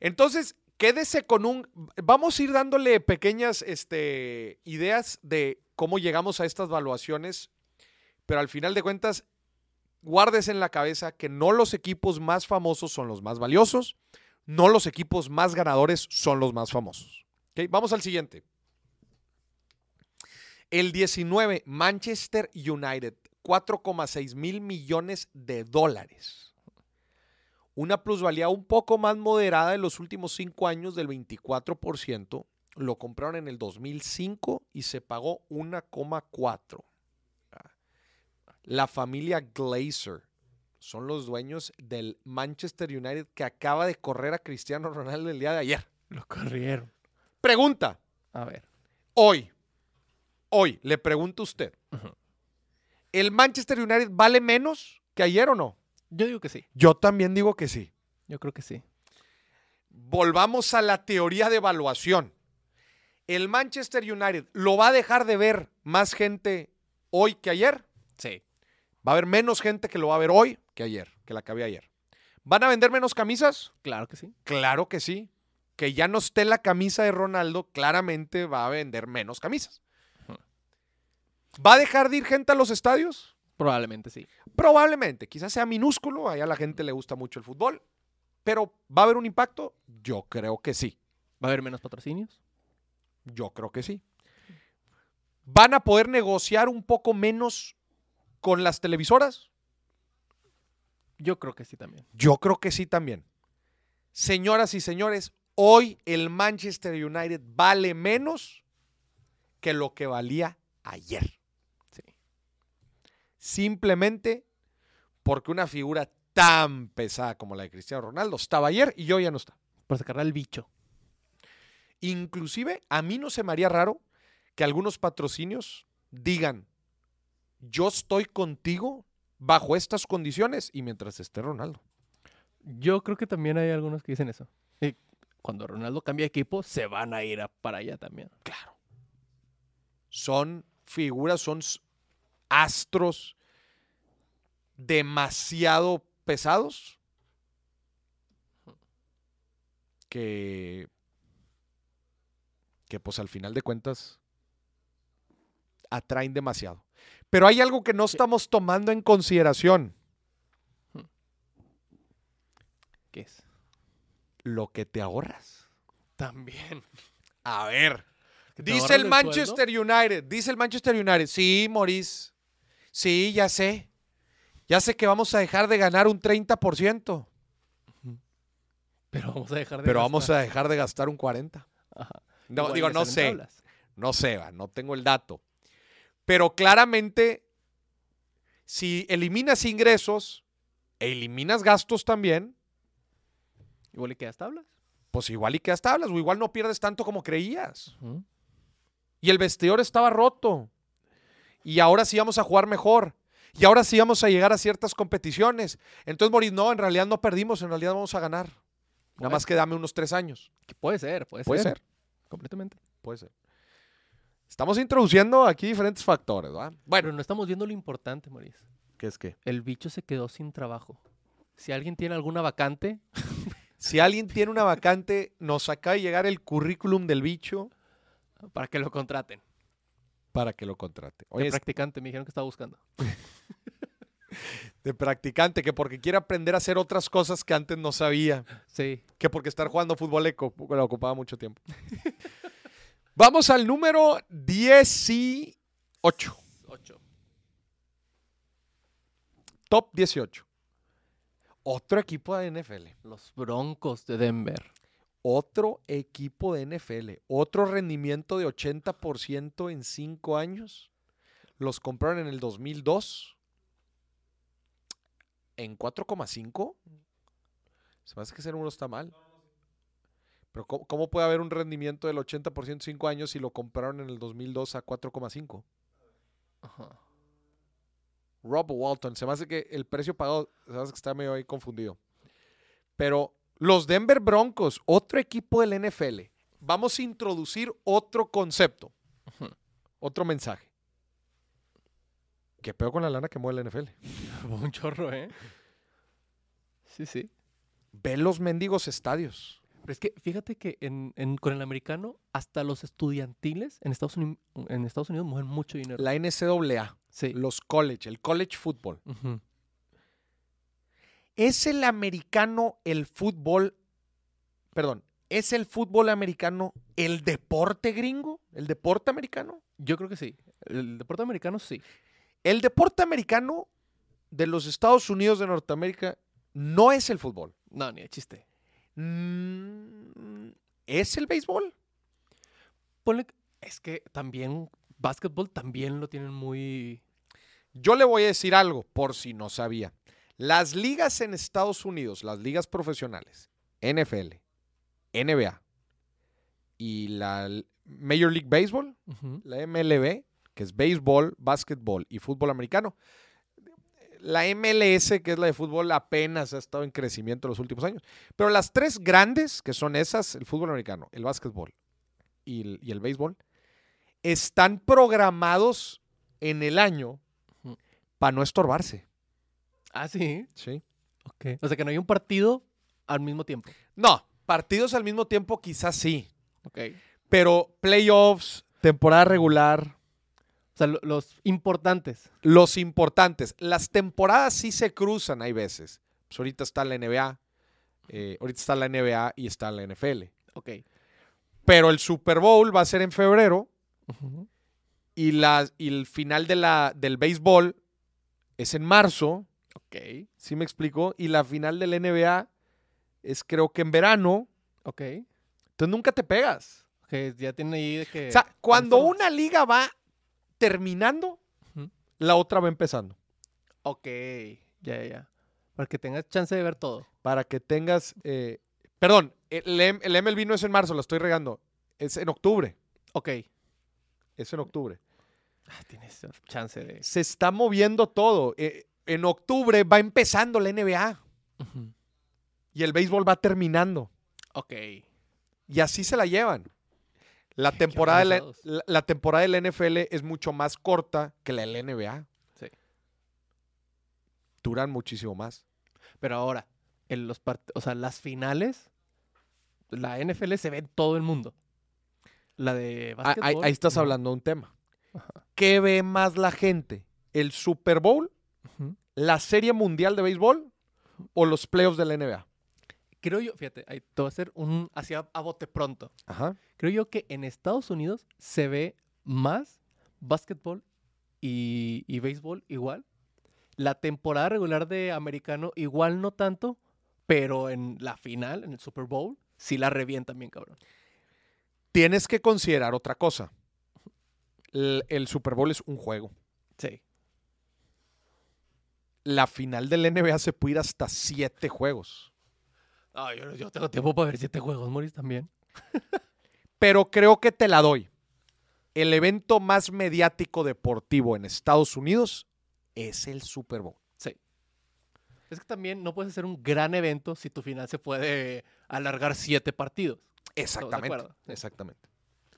Entonces, quédese con un. Vamos a ir dándole pequeñas este, ideas de cómo llegamos a estas valuaciones, pero al final de cuentas, guárdese en la cabeza que no los equipos más famosos son los más valiosos, no los equipos más ganadores son los más famosos. ¿Ok? Vamos al siguiente. El 19, Manchester United, 4,6 mil millones de dólares una plusvalía un poco más moderada en los últimos cinco años del 24%. Lo compraron en el 2005 y se pagó 1,4. La familia Glazer son los dueños del Manchester United que acaba de correr a Cristiano Ronaldo el día de ayer. Lo corrieron. Pregunta, A ver. hoy, hoy, le pregunto a usted. ¿el Manchester United vale menos que ayer o no? Yo digo que sí. Yo también digo que sí. Yo creo que sí. volvamos a la teoría de evaluación. ¿El Manchester United lo va a dejar de ver más gente hoy que ayer? Sí. Va a haber menos gente que lo va a ver hoy que ayer, que la que había ayer. ¿Van a vender menos camisas? Claro que sí. Claro que sí. Que ya no esté la camisa de Ronaldo, claramente va a vender menos camisas. ¿Va a dejar de ir gente a los estadios? Probablemente sí. Probablemente. Quizás sea minúsculo, allá a la gente le gusta mucho el fútbol. Pero ¿va a haber un impacto? Yo creo que sí. ¿Va a haber menos patrocinios? Yo creo que sí. ¿Van a poder negociar un poco menos con las televisoras? Yo creo que sí también. Yo creo que sí también. Señoras y señores, hoy el Manchester United vale menos que lo que valía ayer. Simplemente porque una figura tan pesada como la de Cristiano Ronaldo estaba ayer y hoy ya no está. Por sacarle al bicho. Inclusive a mí no se me haría raro que algunos patrocinios digan, yo estoy contigo bajo estas condiciones y mientras esté Ronaldo. Yo creo que también hay algunos que dicen eso. Y cuando Ronaldo cambia de equipo, se van a ir a- para allá también. Claro. Son figuras, son astros demasiado pesados que, que pues al final de cuentas atraen demasiado. Pero hay algo que no estamos tomando en consideración, ¿Qué es? lo que te ahorras. También. A ver, ¿Que te Dice el Manchester United, dice el Manchester United, sí, Maurice, sí, ya sé, ya sé que vamos a dejar de ganar un 30%, Pero vamos a dejar de pero vamos gastar. a dejar de gastar un 40%. Ajá. No, Igual digo, no sé, tablas. no sé, no tengo el dato. Pero claramente, si eliminas ingresos, e eliminas gastos también, Igual y quedas tablas. pues igual y quedas tablas, o igual no pierdes tanto como creías. Y el vestidor estaba roto. Y ahora sí vamos a jugar mejor. Y ahora sí vamos a llegar a ciertas competiciones. Entonces, Moris, no, en realidad no perdimos, en realidad vamos a ganar. Nada más que dame unos tres años. Que puede ser, puede, Puede ser. ser, Completamente. puede ser. Estamos introduciendo aquí diferentes factores. Pero Bueno, no estamos viendo lo importante, Maurice. ¿qué es que? El bicho se quedó sin trabajo. Si alguien tiene alguna vacante, *laughs* Si alguien tiene una vacante, nos acaba de llegar el currículum del bicho para que lo contraten. Para que lo contrate. De Oye, practicante, me dijeron que estaba buscando. *laughs* de practicante, que porque quiere aprender a hacer otras cosas que antes no sabía. Sí. que porque estar jugando fútbol le, le ocupaba mucho tiempo. *laughs* Vamos al número 18. Ocho. top 18. Otro equipo de NFL. Los Broncos de Denver. Otro equipo de NFL. Otro rendimiento de 80% en 5 años. Los compraron en el 2002. En 4,5. Se me hace que ese número está mal. Pero ¿cómo, cómo puede haber un rendimiento del 80% en 5 años si lo compraron en el 2002 a 4,5? Ajá. Rob Walton. Se me hace que el precio pagado, se me hace que está medio ahí confundido. Pero los Denver Broncos, otro equipo del NFL. Vamos a introducir otro concepto, otro mensaje. ¿Qué peor con la lana que mueve el NFL? *laughs* Un chorro, ¿eh? Sí, sí. Ve los mendigos estadios. Pero es que fíjate que en, en- con el americano, hasta los estudiantiles en Estados, Unidos, en Estados Unidos mueven mucho dinero. La NCAA, sí. los college, el college football. Ujú. ¿Es el americano el fútbol? Perdón, ¿es el fútbol americano el deporte gringo? ¿El deporte americano? Yo creo que sí. El deporte americano sí. El deporte americano de los Estados Unidos de Norteamérica no es el fútbol. No, ni de chiste. Mm, ¿Es el béisbol? Ponle, es que también, básquetbol también lo tienen muy... Yo le voy a decir algo, por si no sabía. Las ligas en Estados Unidos, las ligas profesionales, NFL, NBA y la Major League Baseball, la MLB, que es béisbol, básquetbol y fútbol americano. La MLS, que es la de fútbol, apenas ha estado en crecimiento en los últimos años. Pero las tres grandes, que son esas, el fútbol americano, el básquetbol y el, y el béisbol, están programados en el año para no estorbarse. Ah, sí. ¿sí? Ok. O sea que no hay un partido al mismo tiempo. No, partidos al mismo tiempo quizás sí, Ok. pero playoffs, temporada regular, O sea, lo- los importantes. Los importantes. Las temporadas sí se cruzan, hay veces. Pues ahorita está la NBA, eh, ahorita está la NBA y está la NFL. Ok. Pero el Super Bowl va a ser en febrero Ujú. y, la, y el final de la, del béisbol es en marzo, Ok. ¿sí me explico? Y la final del NBA es creo que en verano. Ok. Entonces nunca te pegas. Ok, ya tienen ahí de que... O sea, cuando una liga va terminando, la otra va empezando. Ok. Ya, ya, ya. Para que tengas chance de ver todo. para que tengas. eh, perdón, el, el MLB no es en marzo, lo estoy regando. Es en octubre. Ok. Es en octubre. Ah, tienes chance de... Se está moviendo todo. Eh, en octubre va empezando la NBA y el béisbol va terminando. Ok. Y así se la llevan. La temporada, de la, la- la temporada de la NFL es mucho más corta que la de la NBA. Sí. Duran muchísimo más. Pero ahora, en los part- o sea, las finales, la NFL se ve en todo el mundo. La de Ah, Ahí, ahí estás hablando de un tema. Ajá. ¿Qué ve más la gente? ¿El Super Bowl? Ujú. La Serie Mundial de Béisbol o los playoffs de la NBA. Creo yo, fíjate, ahí te voy a hacer un así a, a bote pronto. Ajá. Creo yo que en Estados Unidos se ve más básquetbol y, y béisbol igual. La temporada regular de americano igual no tanto, pero en la final, en el Super Bowl, sí la revientan bien, cabrón. Tienes que considerar otra cosa. El, el Super Bowl es un juego. La final del NBA se puede ir hasta siete juegos. Ah, yo, yo tengo tiempo para ver siete juegos, Moris, también. *laughs* Pero creo que te la doy. El evento más mediático deportivo en Estados Unidos es el Super Bowl. Sí. Es que también no puedes hacer un gran evento si tu final se puede alargar siete partidos. Exactamente. Exactamente.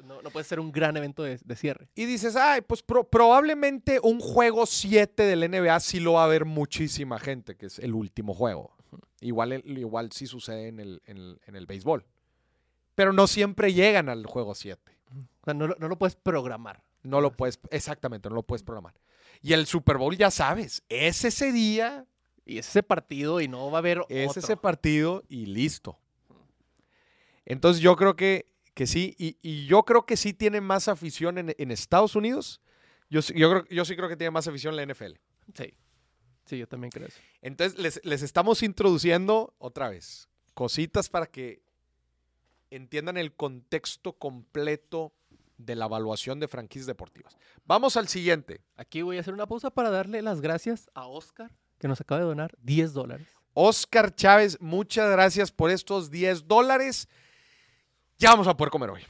No, no puede ser un gran evento de, de cierre. Y dices, ay, pues pro- probablemente un juego 7 del NBA sí lo va a ver muchísima gente, que es el último juego. Igual, igual sí sucede en el, en el- en el béisbol. Pero no siempre llegan al juego 7. O sea, no, lo- no lo puedes programar. No lo puedes, exactamente, no lo puedes programar. Y el Super Bowl ya sabes, es ese día, Y es ese partido y no va a haber es otro. ese partido y listo. Entonces yo creo que, que sí, y, y yo creo que sí tiene más afición en, en Estados Unidos. Yo, sí- yo, creo, yo sí creo que tiene más afición la NFL. Sí. Sí, yo también creo eso. Entonces, les, les estamos introduciendo otra vez cositas para que entiendan el contexto completo de la evaluación de franquicias deportivas. Vamos al siguiente. Aquí voy a hacer una pausa para darle las gracias a Oscar, que nos acaba de donar 10 dólares. Oscar Chávez, muchas gracias por estos 10 dólares. Ya vamos a poder comer hoy.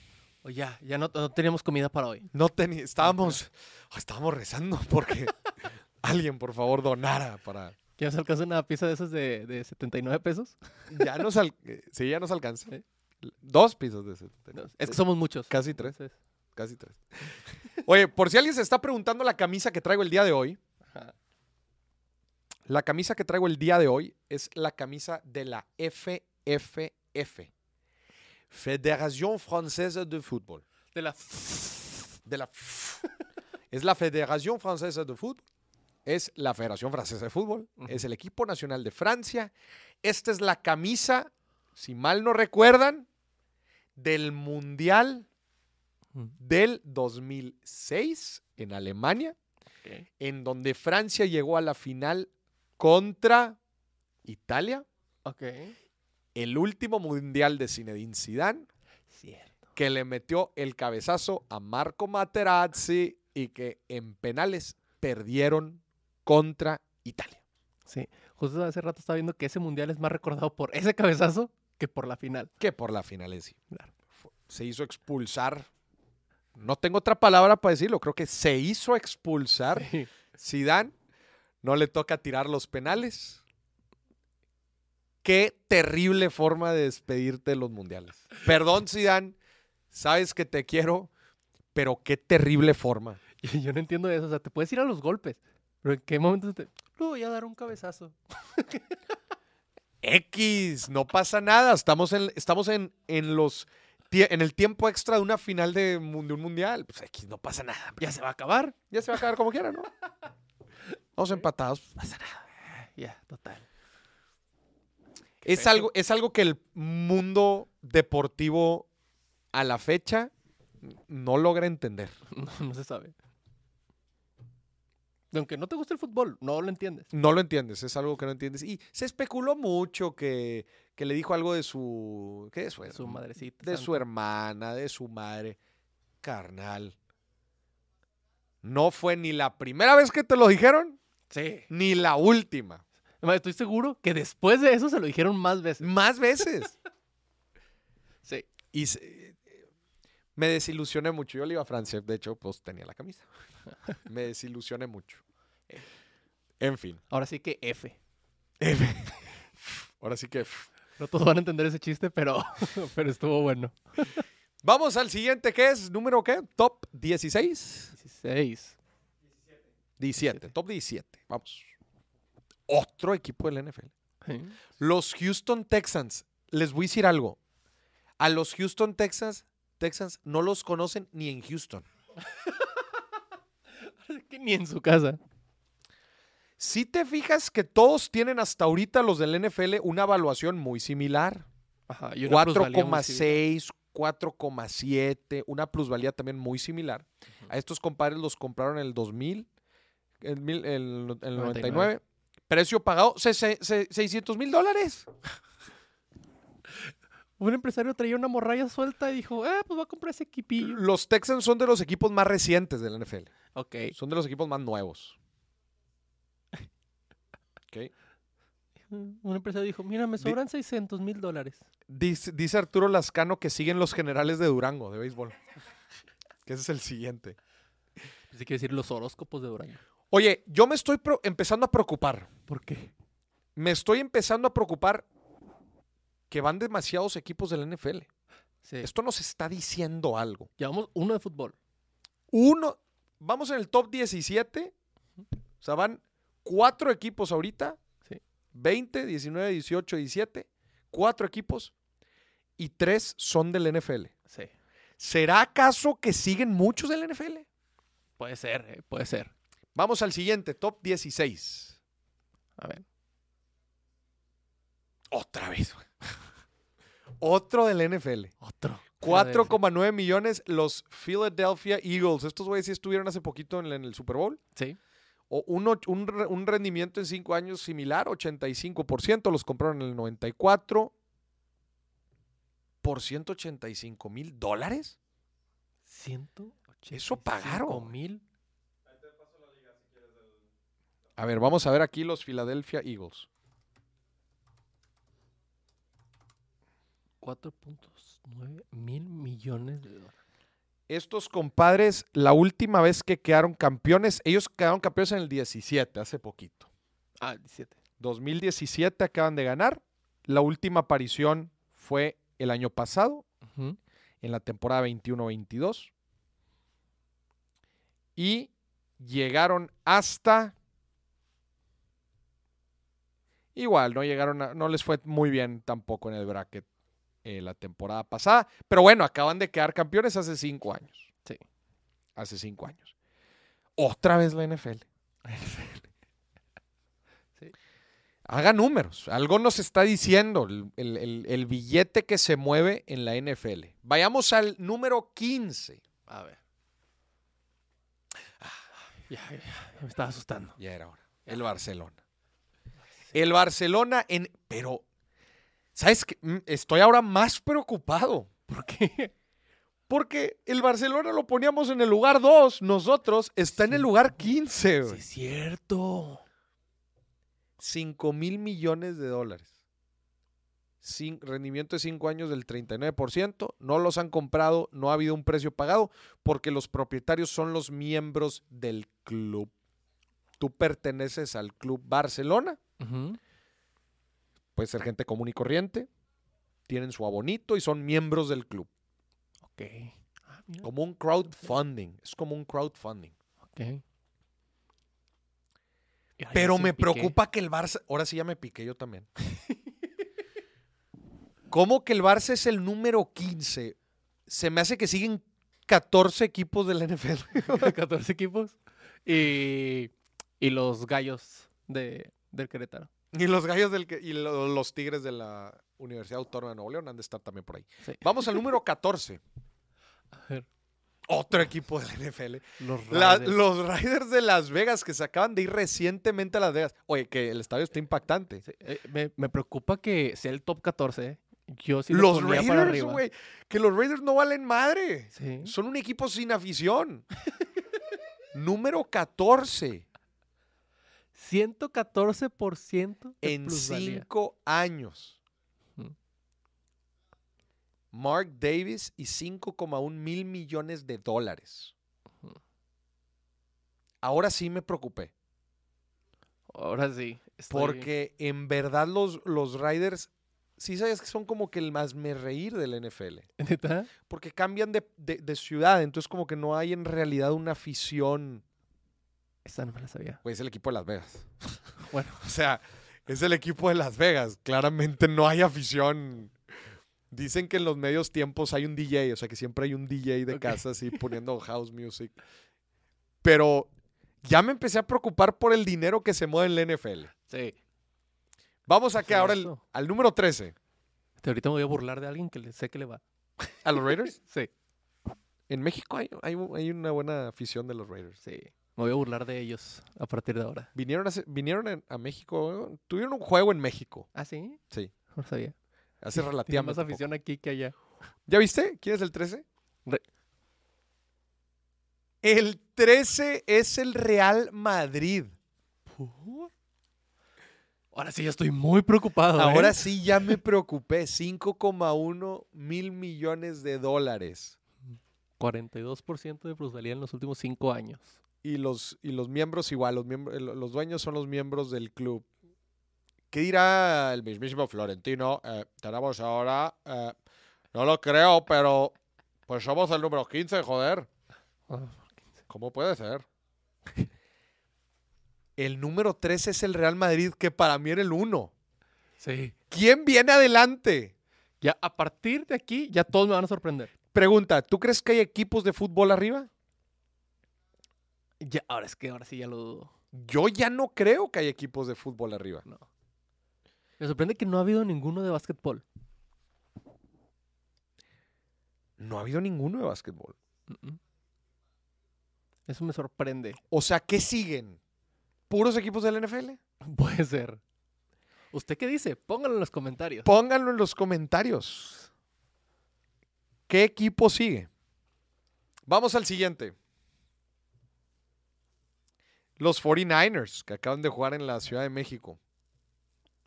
O ya, ya no, no teníamos comida para hoy. No teni- estábamos, estábamos rezando porque *laughs* alguien, por favor, donara para. ¿Ya nos alcanza una pieza de esas de, de 79 pesos? Ya nos, al- eh, sí, ya nos alcanza. Sí. Dos pisos de ese. No, es que somos muchos. Casi tres, Entonces, casi tres. Oye, por si alguien se está preguntando la camisa que traigo el día de hoy, ajá. la camisa que traigo el día de hoy es la camisa de la FFF, Fédération Française de Fútbol. De la... de la es la Federación Francesa de Fútbol, es la Federación Francesa de Fútbol, es el equipo nacional de Francia. Esta es la camisa, si mal no recuerdan, del Mundial del 2006 en Alemania, en donde Francia llegó a la final contra Italia, Ok. El último Mundial de Zinedine Zidane, Cierto. que le metió el cabezazo a Marco Materazzi y que en penales perdieron contra Italia. Sí. Justo hace rato estaba viendo que ese mundial es más recordado por ese cabezazo que por la final. Que por la final en sí. Claro. Se hizo expulsar. No tengo otra palabra para decirlo. Creo que se hizo expulsar. Sí. Zidane no le toca tirar los penales. Qué terrible forma de despedirte de los mundiales. Perdón, Zidane. Sabes que te quiero, pero qué terrible forma. Y *laughs* yo no entiendo eso. O sea, te puedes ir a los golpes. Pero en qué momento te... Le voy a dar un cabezazo. X, no pasa nada. Estamos en, estamos en, en los en el tiempo extra de una final de, un mundial. Pues X, no pasa nada. Ya se va a acabar. Ya se va a acabar como quiera, ¿no? *laughs* Vamos empatados, pues, pasa nada. Ya, total. Es algo, es algo que el mundo deportivo a la fecha no logra entender. *laughs* No, no se sabe. Aunque no te guste el fútbol, no lo entiendes. No lo entiendes, es algo que no entiendes. Y se especuló mucho que, que le dijo algo de su. ¿Qué de su, Su madrecita. de su hermana, de su madre. Carnal. No fue ni la primera vez que te lo dijeron, Sí. ni la última. Además, Estoy seguro que después de eso se lo dijeron más veces. Más veces. *laughs* Sí. Y se- me desilusioné mucho. Yo le iba a Francia, de hecho, pues tenía la camisa. *laughs* Me desilusioné mucho. En fin. Ahora sí que F. Ahora sí que. No todos van a entender ese chiste, pero, *laughs* pero estuvo bueno. Vamos al siguiente, ¿qué es? ¿Número qué? ¿Top 16? 16. 17. Top 17. Vamos. Otro equipo del NFL. Sí. Los Houston Texans. Les voy a decir algo. A los Houston Texans, Texans no los conocen ni en Houston. *laughs* Que ni en su casa. Si te fijas que todos tienen hasta ahorita los del NFL una evaluación muy similar. Ajá, y una plusvalía muy similar. 4,6, 4,7, una plusvalía también muy similar. A estos compadres los compraron en el 2000, el, mil- el- el 99. Precio pagado, se- se- se- 600 mil dólares. Un empresario traía una morralla suelta y dijo, eh, pues voy a comprar ese equipillo. Los Texans son de los equipos más recientes del NFL. Ok. Son de los equipos más nuevos. Ok. Un empresario dijo, mira, me Di- sobran 600 mil dólares. Dice, dice Arturo Lascano que siguen los generales de Durango de béisbol. Que ese es el siguiente. Así quiere decir los horóscopos de Durango. Oye, yo me estoy empezando a preocupar. ¿Por qué? Me estoy empezando a preocupar que van demasiados equipos del NFL. Sí. Esto nos está diciendo algo. Llevamos uno de fútbol. Uno, vamos en el top 17. O sea, van cuatro equipos ahorita. Sí. 20, 19, 18, 17. Cuatro equipos. Y tres son del NFL. Sí. ¿Será acaso que siguen muchos del NFL? Puede ser, eh, puede ser. Vamos al siguiente, top 16. A ver. Otra vez. *laughs* Otro del NFL. Otro. 4,9 millones los Philadelphia Eagles. Estos güeyes sí estuvieron hace poquito en, en el Super Bowl. Sí. o un, un un rendimiento en cinco años similar, 85%, los compraron en el 94 por 185 mil dólares. 185 Eso pagaron. mil. A ver, vamos a ver aquí los Philadelphia Eagles. 4.9 mil millones de dólares. Estos compadres, la última vez que quedaron campeones, ellos quedaron campeones en el 17, hace poquito. Ah, 17. 2017 acaban de ganar. La última aparición fue el año pasado, en la temporada 21-22. Y llegaron hasta... Igual, no llegaron a- no les fue muy bien tampoco en el bracket eh, la temporada pasada. Pero bueno, acaban de quedar campeones hace cinco años. Sí. Hace cinco años. Otra vez la NFL. *laughs* Sí. Haga números. Algo nos está diciendo el, el- el- el billete que se mueve en la NFL. Vayamos al número 15. A ver. Ya, ya, ya, me estaba asustando. Ya era hora. El Barcelona. El Barcelona en... Pero, ¿sabes qué? Mm, Estoy ahora más preocupado. ¿Por qué? Porque el Barcelona lo poníamos en el lugar 2. Nosotros está en el lugar 15. Sí, es cierto. 5 mil millones de dólares. Sin rendimiento de 5 años del 39%. No los han comprado, no ha habido un precio pagado porque los propietarios son los miembros del club. Tú perteneces al club Barcelona, Puede ser gente común y corriente, tienen su abonito y son miembros del club. Ok. Ah, mira. Como un crowdfunding, es como un crowdfunding. Ok. Pero me piqué. preocupa que el Barça. Ahora sí ya me piqué yo también. *laughs* ¿Cómo que el Barça es el número 15? Se me hace que siguen 14 equipos de la NFL. 14 equipos. Y, y los gallos de, del Querétaro. y los gallos del y lo- los tigres de la Universidad Autónoma de Nuevo León han de estar también por ahí. Sí. Vamos al número 14. A ver. Otro equipo de la NFL. Los La- Raiders. los Raiders de Las Vegas que se acaban de ir recientemente a Las Vegas. Oye, que el estadio está impactante. Sí, eh, me, me preocupa que sea el top 14. eh. Yo sí lo los Raiders, güey. Que los Raiders no valen madre. Sí. Son un equipo sin afición. *laughs* Número 14 114% de en plusvalía. 5 años. Mark Davis y 5,1 mil millones de dólares. Ahora sí me preocupé. Ahora sí. estoy- Porque en verdad los, los Raiders, sí sabes que son como que el más me reír del NFL. ¿Neta? Porque cambian de, de- de ciudad, entonces como que no hay en realidad una afición. Esa no me la sabía. Güey, es el equipo de Las Vegas. *laughs* Bueno. *laughs* O sea, es el equipo de Las Vegas. Claramente no hay afición. Dicen que en los medios tiempos hay un DJ, o sea que siempre hay un DJ de casa así poniendo house music. Pero ya me empecé a preocupar por el dinero que se mueve en la NFL. Sí. Vamos a que ahora el- al número 13. Este, ahorita me voy a burlar de alguien que le, sé que le va. ¿A los Raiders? *laughs* Sí. En México hay, hay, hay una buena afición de los Raiders. Sí. Me voy a burlar de ellos a partir de ahora. Vinieron a, vinieron a México, tuvieron un juego en México. ¿Ah, sí? Sí. No sabía. Hace *laughs* más relativamente poco. afición aquí que allá. ¿Ya viste? ¿Quién es el 13? Re- El 13 es el Real Madrid. Ahora sí ya estoy muy preocupado. ¿eh? Ahora sí ya me preocupé. 5,1 mil millones de dólares. 42% de plusvalía en los últimos 5 años. Y los, y los miembros igual, los, miembros, los dueños son los miembros del club. ¿Qué dirá el mismísimo Florentino? Eh, tenemos ahora, eh, no lo creo, pero pues somos el número 15, joder. Ah, ¿Cómo puede ser? El número 13 es el Real Madrid, que para mí era el 1. Sí. ¿Quién viene adelante? Ya a partir de aquí, ya todos me van a sorprender. Pregunta, ¿tú crees que hay equipos de fútbol arriba? Ya, ahora es que ahora sí ya lo dudo. Yo ya no creo que hay equipos de fútbol arriba. No. Me sorprende que no ha habido ninguno de básquetbol. No ha habido ninguno de básquetbol. Eso me sorprende. O sea, ¿qué siguen? puros equipos del NFL? *laughs* Puede ser. ¿Usted qué dice? Pónganlo en los comentarios. Pónganlo en los comentarios. ¿Qué equipo sigue? Vamos al siguiente. Los 49ers, que acaban de jugar en la Ciudad de México.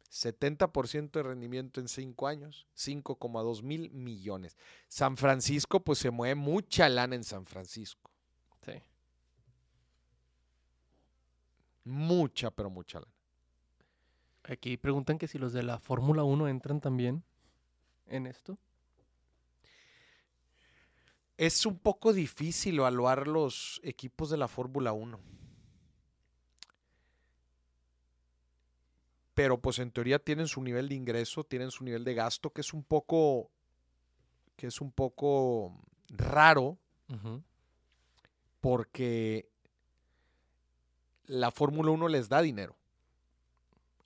70% de rendimiento en 5 años, 5,2 mil millones. San Francisco, pues se mueve mucha lana en San Francisco. Sí. Mucha, pero mucha lana. Aquí preguntan que si los de la Fórmula 1 entran también en esto. Es un poco difícil evaluar los equipos de la Fórmula 1. Pero pues en teoría tienen su nivel de ingreso, tienen su nivel de gasto, que es un poco que es un poco raro porque la Fórmula 1 les da dinero.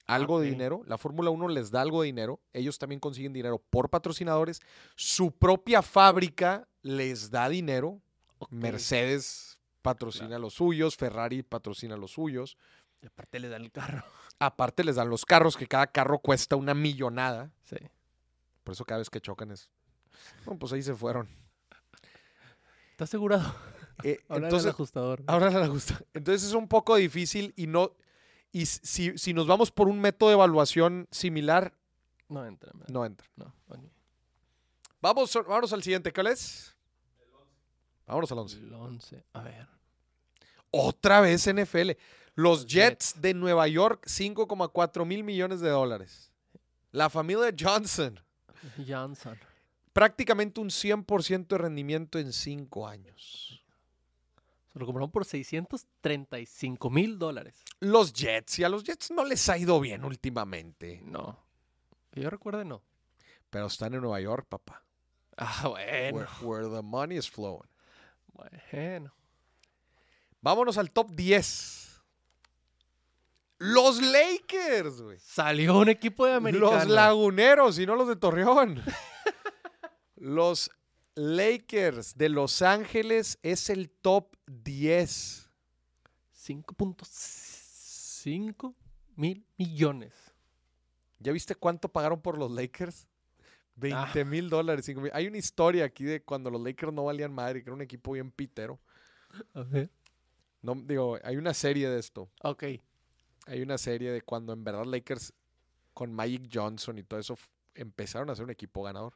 Algo de dinero. La Fórmula 1 les da algo de dinero. Ellos también consiguen dinero por patrocinadores. Su propia fábrica les da dinero. Mercedes patrocina los suyos, Ferrari patrocina los suyos. Y aparte le dan el carro. Aparte les dan los carros, que cada carro cuesta una millonada. Sí. Por eso cada vez que chocan es... Bueno, pues ahí se fueron. ¿Está asegurado? *laughs* Eh, Ahora entonces, el ajustador. Ahora la gusta. Entonces es un poco difícil y no. Y si, si nos vamos por un método de evaluación similar, No entra. ¿verdad? no entra. No. Vamos, vámonos al siguiente. ¿Cuál es? Vámonos al 11. El 11. A ver. Otra vez NFL. Los Jets de Nueva York, 5,4 mil millones de dólares. La familia Johnson, *laughs* Johnson. prácticamente un 100% de rendimiento en 5 años. Se lo compraron por 635 mil dólares. Los Jets, y a los Jets no les ha ido bien últimamente. No. Que yo recuerde, no. Pero están en Nueva York, papá. Ah, bueno. Where, where the money is flowing. Bueno. Vámonos al top 10. Los Lakers, güey. Salió un equipo de americanos. Los laguneros y no los de Torreón. *laughs* los Lakers de Los Ángeles es el top 10. 5.5 mil millones. ¿Ya viste cuánto pagaron por los Lakers? 20 mil dólares. cinco mil. Hay una historia aquí de cuando los Lakers no valían madre, que era un equipo bien pitero. A ver. No, digo, hay una serie de esto. Ok. Hay una serie de cuando en verdad Lakers con Magic Johnson y todo eso empezaron a ser un equipo ganador.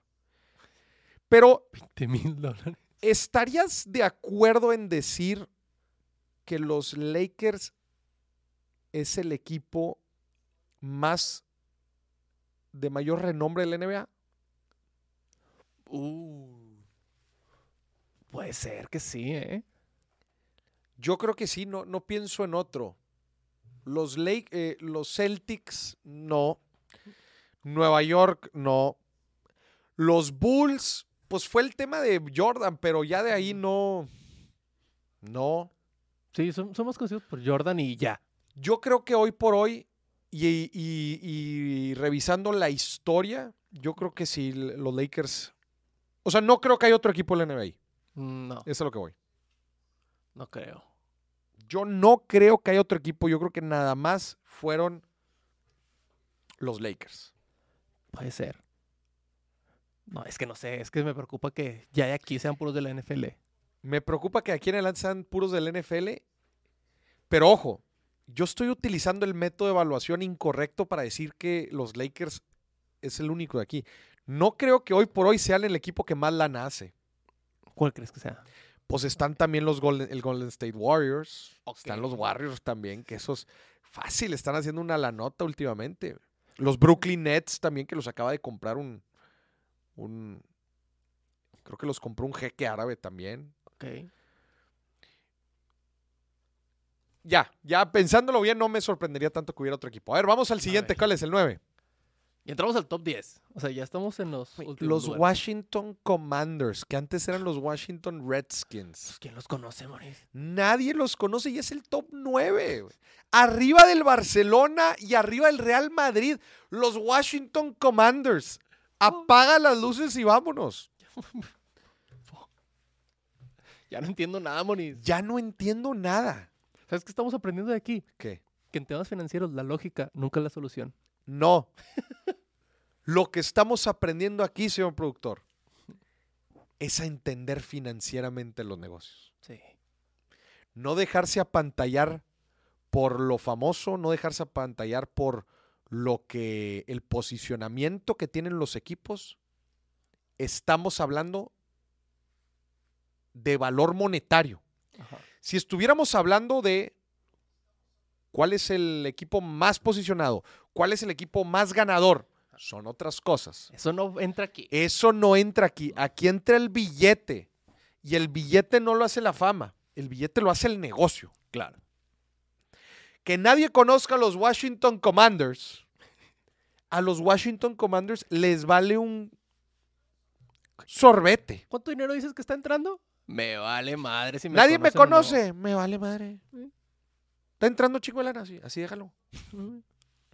Pero 20 mil dólares. ¿estarías de acuerdo en decir que los Lakers es el equipo más de mayor renombre del NBA? Uh. Puede ser que sí, ¿eh? Yo creo que sí, no, no pienso en otro. Los, Lake, eh, los Celtics, no. Nueva York, no. Los Bulls, pues fue el tema de Jordan, pero ya de ahí no. No. Sí, son- somos conocidos por Jordan y ya. Yo creo que hoy por hoy, y, y- y revisando la historia, yo creo que sí, los Lakers. O sea, no creo que haya otro equipo en la NBA. No, Eso es lo que voy. no creo. Yo no creo que haya otro equipo. Yo creo que nada más fueron los Lakers. Puede ser. No, es que no sé, es que me preocupa que ya de aquí sean puros de la NFL. Me preocupa que aquí en adelante sean puros del NFL. Pero ojo, yo estoy utilizando el método de evaluación incorrecto para decir que los Lakers es el único de aquí. No creo que hoy por hoy sean el equipo que más lana hace. ¿Cuál crees que sea? Pues están también los Golden, el Golden State Warriors. Están los. Warriors también, que esos fácil están haciendo una la nota últimamente. Los Brooklyn Nets también, que los acaba de comprar un. un creo que los compró un jeque árabe también. Ok. Ya, ya pensándolo bien, no me sorprendería tanto que hubiera otro equipo. A ver, vamos al siguiente. ¿Cuál es el 9? Y entramos al top 10. O sea, ya estamos en los últimos Los lugares. Washington Commanders, que antes eran los Washington Redskins. Pues, ¿Quién los conoce, Maurice? Nadie los conoce y es el top 9. güey. Arriba del Barcelona y arriba del Real Madrid. Los Washington Commanders. Apaga las luces y vámonos. *laughs* Ya no entiendo nada, Maurice. Ya no entiendo nada. ¿Sabes qué estamos aprendiendo de aquí? ¿Qué? que en temas financieros la lógica nunca es la solución. No. *laughs* Lo que estamos aprendiendo aquí, señor productor, es a entender financieramente los negocios. Sí. No dejarse apantallar por lo famoso, no dejarse apantallar por lo que el posicionamiento que tienen los equipos. Estamos hablando de valor monetario. Ajá. Si estuviéramos hablando de cuál es el equipo más posicionado, cuál es el equipo más ganador, son otras cosas. Eso no entra aquí. Eso no entra aquí. Aquí entra el billete. Y el billete no lo hace la fama. El billete lo hace el negocio. Claro. Que nadie conozca a los Washington Commanders. A los Washington Commanders les vale un sorbete. ¿Cuánto dinero dices que está entrando? Me vale madre si me nadie me no. conoce. Me vale madre. Mm. Está entrando chico de lana, así, así déjalo.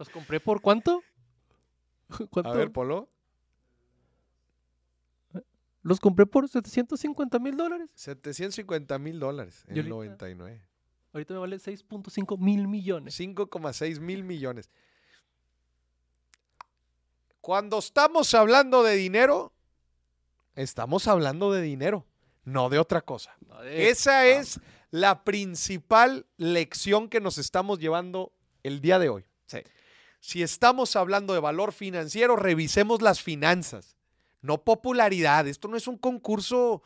¿Los compré por cuánto? *laughs* ¿Cuánto? A ver, Polo. Los compré por 750 mil dólares. 750 mil dólares en Y el ahorita- 99. Ahorita me vale 6.5 mil millones. 5,6 mil millones. Cuando estamos hablando de dinero, estamos hablando de dinero, no de otra cosa. Esa es la principal lección que nos estamos llevando el día de hoy. Sí. Si estamos hablando de valor financiero, revisemos las finanzas, no popularidad. Esto no es un concurso.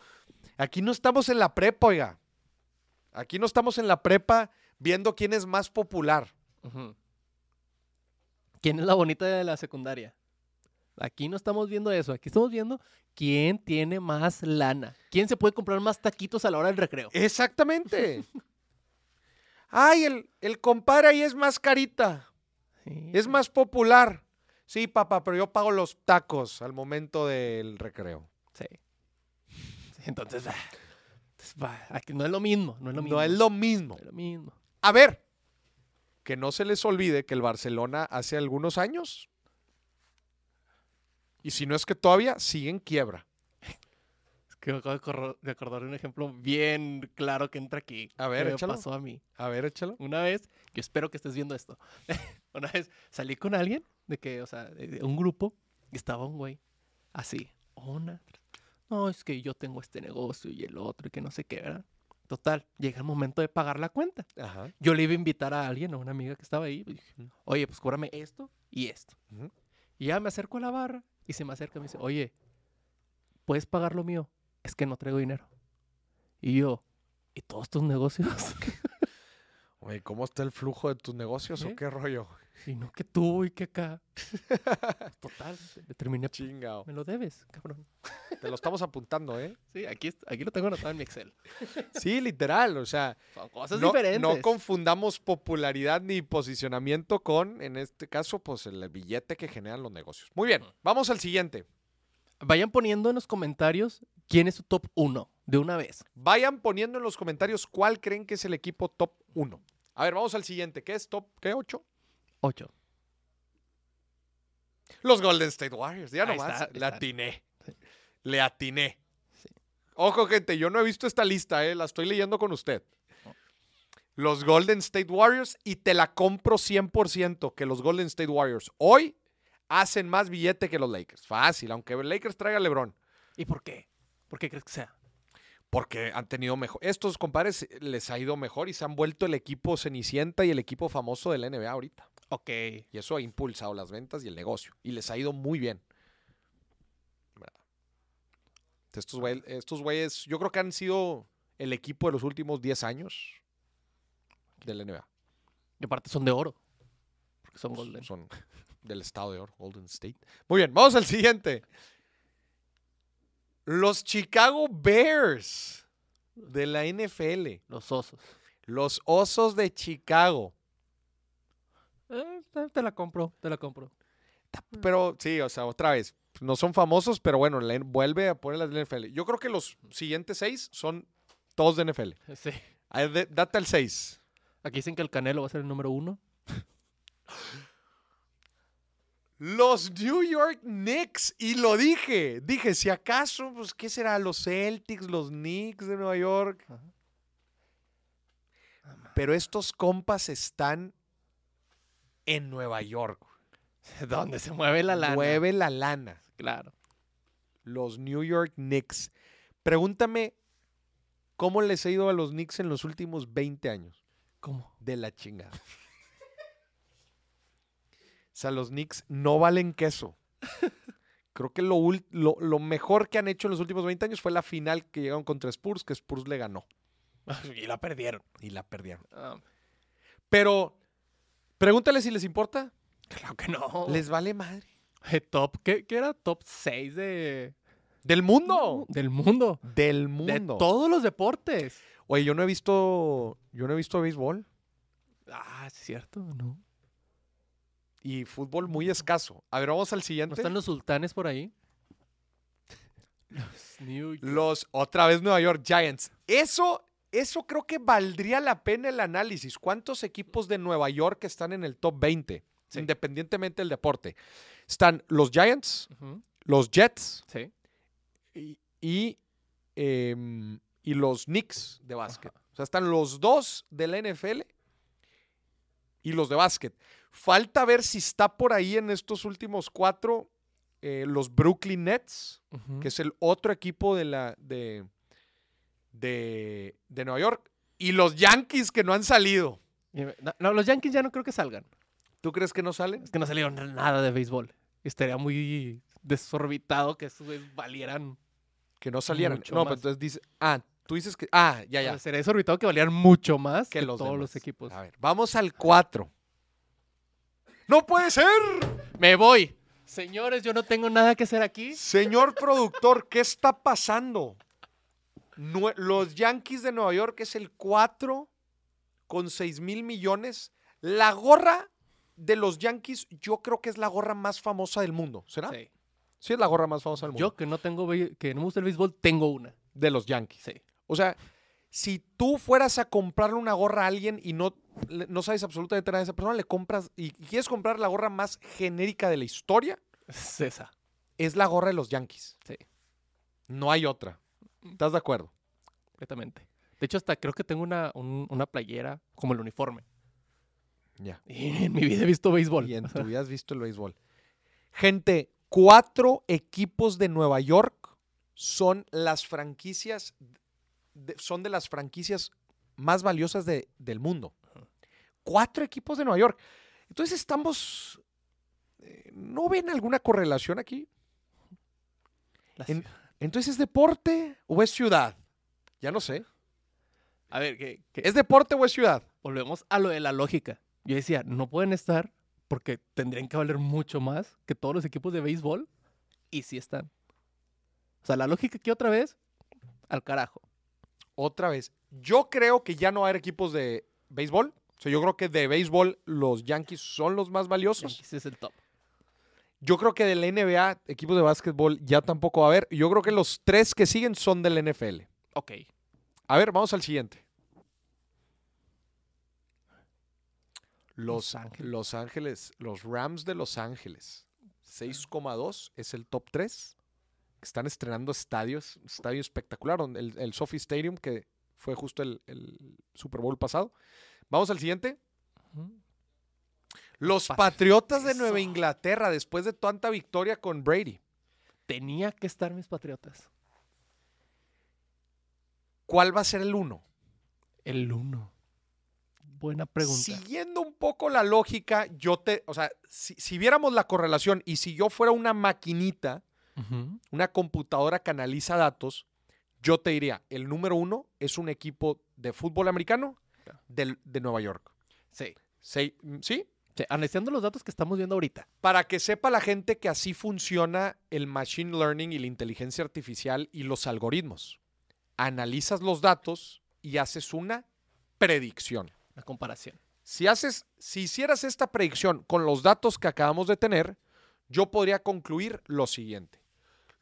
Aquí no estamos en la prepa, oiga. Aquí no estamos en la prepa viendo quién es más popular. ¿Quién es la bonita de la secundaria? Aquí no estamos viendo eso. Aquí estamos viendo quién tiene más lana. ¿Quién se puede comprar más taquitos a la hora del recreo? Exactamente. *laughs* Ay, el, el compadre ahí es más carita, Sí. es más popular. Sí, papá, pero yo pago los tacos al momento del recreo. Sí. Sí, Entonces, ah, va, aquí no es lo mismo. No es lo mismo. No es lo mismo. No es lo mismo. A ver, que no se les olvide que el Barcelona hace algunos años, y si no es que todavía, sigue en quiebra. Que me acabo de acor- de acordar de un ejemplo bien claro que entra aquí. A ver, que me échalo. pasó a mí. A ver, échalo. Una vez, yo espero que estés viendo esto. *laughs* Una vez salí con alguien de que, o sea, de, un grupo y estaba un güey así, una. No, es que yo tengo este negocio y el otro y que no sé qué, ¿verdad? Total, llega el momento de pagar la cuenta. Ajá. Yo le iba a invitar a alguien, a una amiga que estaba ahí. y dije, Ujú. oye, pues cóbrame esto y esto. Ujú. Y ya me acerco a la barra y se me acerca y me dice, oye, ¿puedes pagar lo mío? Es que no traigo dinero. Y yo, ¿y todos tus negocios? *laughs* Oye, ¿cómo está el flujo de tus negocios ¿Eh? o qué rollo? Y no que tú y que acá. *laughs* Total, le terminé. Chingao. Me lo debes, cabrón. *laughs* Te lo estamos apuntando, ¿eh? Sí, aquí, aquí lo tengo anotado en mi Excel. Sí, literal. O sea, Son cosas no, diferentes. no confundamos popularidad ni posicionamiento con, en este caso, pues el billete que generan los negocios. Muy bien, vamos al siguiente. Vayan poniendo en los comentarios quién es su top 1 de una vez. Vayan poniendo en los comentarios cuál creen que es el equipo top 1. A ver, vamos al siguiente. ¿Qué es top? ¿Qué? ¿8? 8. Los Golden State Warriors. Ya nomás. Le atiné. Le atiné. Sí. Ojo, gente, yo no he visto esta lista, ¿eh? La estoy leyendo con usted. Los Golden State Warriors y te la compro 100% que los Golden State Warriors hoy hacen más billete que los Lakers. Fácil, aunque Lakers traiga a LeBron. ¿Y por qué? ¿Por qué crees que sea? Porque han tenido mejor. Estos compadres les ha ido mejor y se han vuelto el equipo Cenicienta y el equipo famoso de la NBA ahorita. Ok. Y eso ha impulsado las ventas y el negocio. Y les ha ido muy bien. Estos güey- estos güeyes, yo creo que han sido el equipo de los últimos 10 años de la NBA. Y aparte son de oro. Porque son golden. Son del estado de Oro, Golden State. Muy bien, vamos al siguiente. Los Chicago Bears de la NFL. Los osos. Los Osos de Chicago. Eh, te- la compro, te la compro. Pero sí, o sea, otra vez, no son famosos, pero bueno, la- vuelve a poner las de NFL. Yo creo que los siguientes seis son todos de NFL. *laughs* Sí. De- Date el seis. Aquí dicen que el Canelo va a ser el número uno. *laughs* Los New York Knicks, y lo dije, dije, si acaso, pues, ¿qué será? Los Celtics, los Knicks de Nueva York. Ajá. Pero estos compas están en Nueva York. *laughs* ¿Dónde se mueve la lana? Mueve la lana. Claro. Los New York Knicks. Pregúntame cómo les ha ido a los Knicks en los últimos 20 años. ¿Cómo? De la chingada. O sea, los Knicks no valen queso. *laughs* Creo que lo, lo- lo mejor que han hecho en los últimos 20 años fue la final que llegaron contra Spurs, que Spurs le ganó *laughs* y la perdieron. y la perdieron. Ah, Pero pregúntale si les importa. claro que no. Les vale madre. Eh, Top, ¿qué, qué era? Top 6 de... Del mundo. Del mundo. Del De mundo. todos los deportes. Oye, yo no he visto. Yo no he visto béisbol Ah, es cierto, ¿no? Y fútbol muy escaso. A ver, vamos al ¿No siguiente. están los sultanes por ahí? Los New York. Los otra vez Nueva York Giants. Eso, eso creo que valdría la pena el análisis. ¿Cuántos equipos de Nueva York están en el top 20? Sí. Independientemente del deporte. Están los Giants, los Jets Sí. y, y, em, y los Knicks de básquet. Ajá. O sea, están los dos de la NFL y los de básquet. Falta ver si está por ahí en estos últimos cuatro eh, los Brooklyn Nets que es el otro equipo de la de, de, de Nueva York. Y los Yankees que no han salido. No, no, los Yankees ya no creo que salgan. ¿Tú crees que no salen? Es que no salieron nada de béisbol. Estaría muy desorbitado que esos valieran. Que no salieran. Mucho no, más. pero entonces dice. Ah, tú dices que. Ah, ya, ya. Sería desorbitado que valieran mucho más que que, los todos demás. los equipos. A ver, vamos al 4. ¡No puede ser! Me voy. Señores, yo no tengo nada que hacer aquí. Señor productor, ¿qué está pasando? Los Yankees de Nueva York es el 4 con 6 mil millones. La gorra de los Yankees, yo creo que es la gorra más famosa del mundo. ¿Será? Sí, Sí. es la gorra más famosa del mundo. Yo que no tengo que no me gusta el béisbol, tengo una. de los Yankees. Sí. O sea, si tú fueras a comprarle una gorra a alguien y no, no sabes absolutamente nada de esa persona, le compras y, quieres comprar la gorra más genérica de la historia, Es esa. es la gorra de los Yankees. Sí. No hay otra. ¿Estás de acuerdo? Completamente. De hecho, hasta creo que tengo una, un- una playera como el uniforme. Ya. Y en mi vida he visto béisbol. Y en tu *laughs* vida has visto el béisbol. Gente, cuatro equipos de Nueva York son las franquicias, de- son de las franquicias más valiosas de- del mundo. Cuatro equipos de Nueva York. Entonces estamos, eh, ¿no ven alguna correlación aquí? en-. Entonces es deporte o es ciudad? Ya no sé. A ver, que- ¿Es deporte o es ciudad? volvemos a lo de la lógica. Yo decía, no pueden estar porque tendrían que valer mucho más que todos los equipos de béisbol y sí están. O sea, la lógica aquí otra vez, al carajo. Otra vez. Yo creo que ya no va a haber equipos de béisbol. O sea, yo creo que de béisbol los Yankees son los más valiosos. Yankees es el top. Yo creo que de la NBA, equipos de básquetbol ya tampoco va a haber. Yo creo que los tres que siguen son del NFL. Ok. A ver, vamos al siguiente. Los, Los Ángeles. Los Ángeles, los Rams de Los Ángeles. 6,2 es el top 3. Están estrenando estadios, estadio espectacular, el, el Sophie Stadium, que fue justo el, el Super Bowl pasado. Vamos al siguiente. Los Pa- Patriotas de Nueva. Inglaterra, después de tanta victoria con Brady. Tenía que estar mis patriotas. ¿Cuál va a ser el uno? El uno. Buena pregunta. Siguiendo un poco la lógica, yo te, o sea, si, si viéramos la correlación y si yo fuera una maquinita, Una computadora que analiza datos, yo te diría, el número uno es un equipo de fútbol americano Claro. del- de Nueva York. Sí. Sí, ¿Sí? Sí, Analizando los datos que estamos viendo ahorita. Para que sepa la gente que así funciona el machine learning y la inteligencia artificial y los algoritmos. Analizas los datos y haces una predicción. La comparación. Si haces, si hicieras esta predicción con los datos que acabamos de tener, yo podría concluir lo siguiente.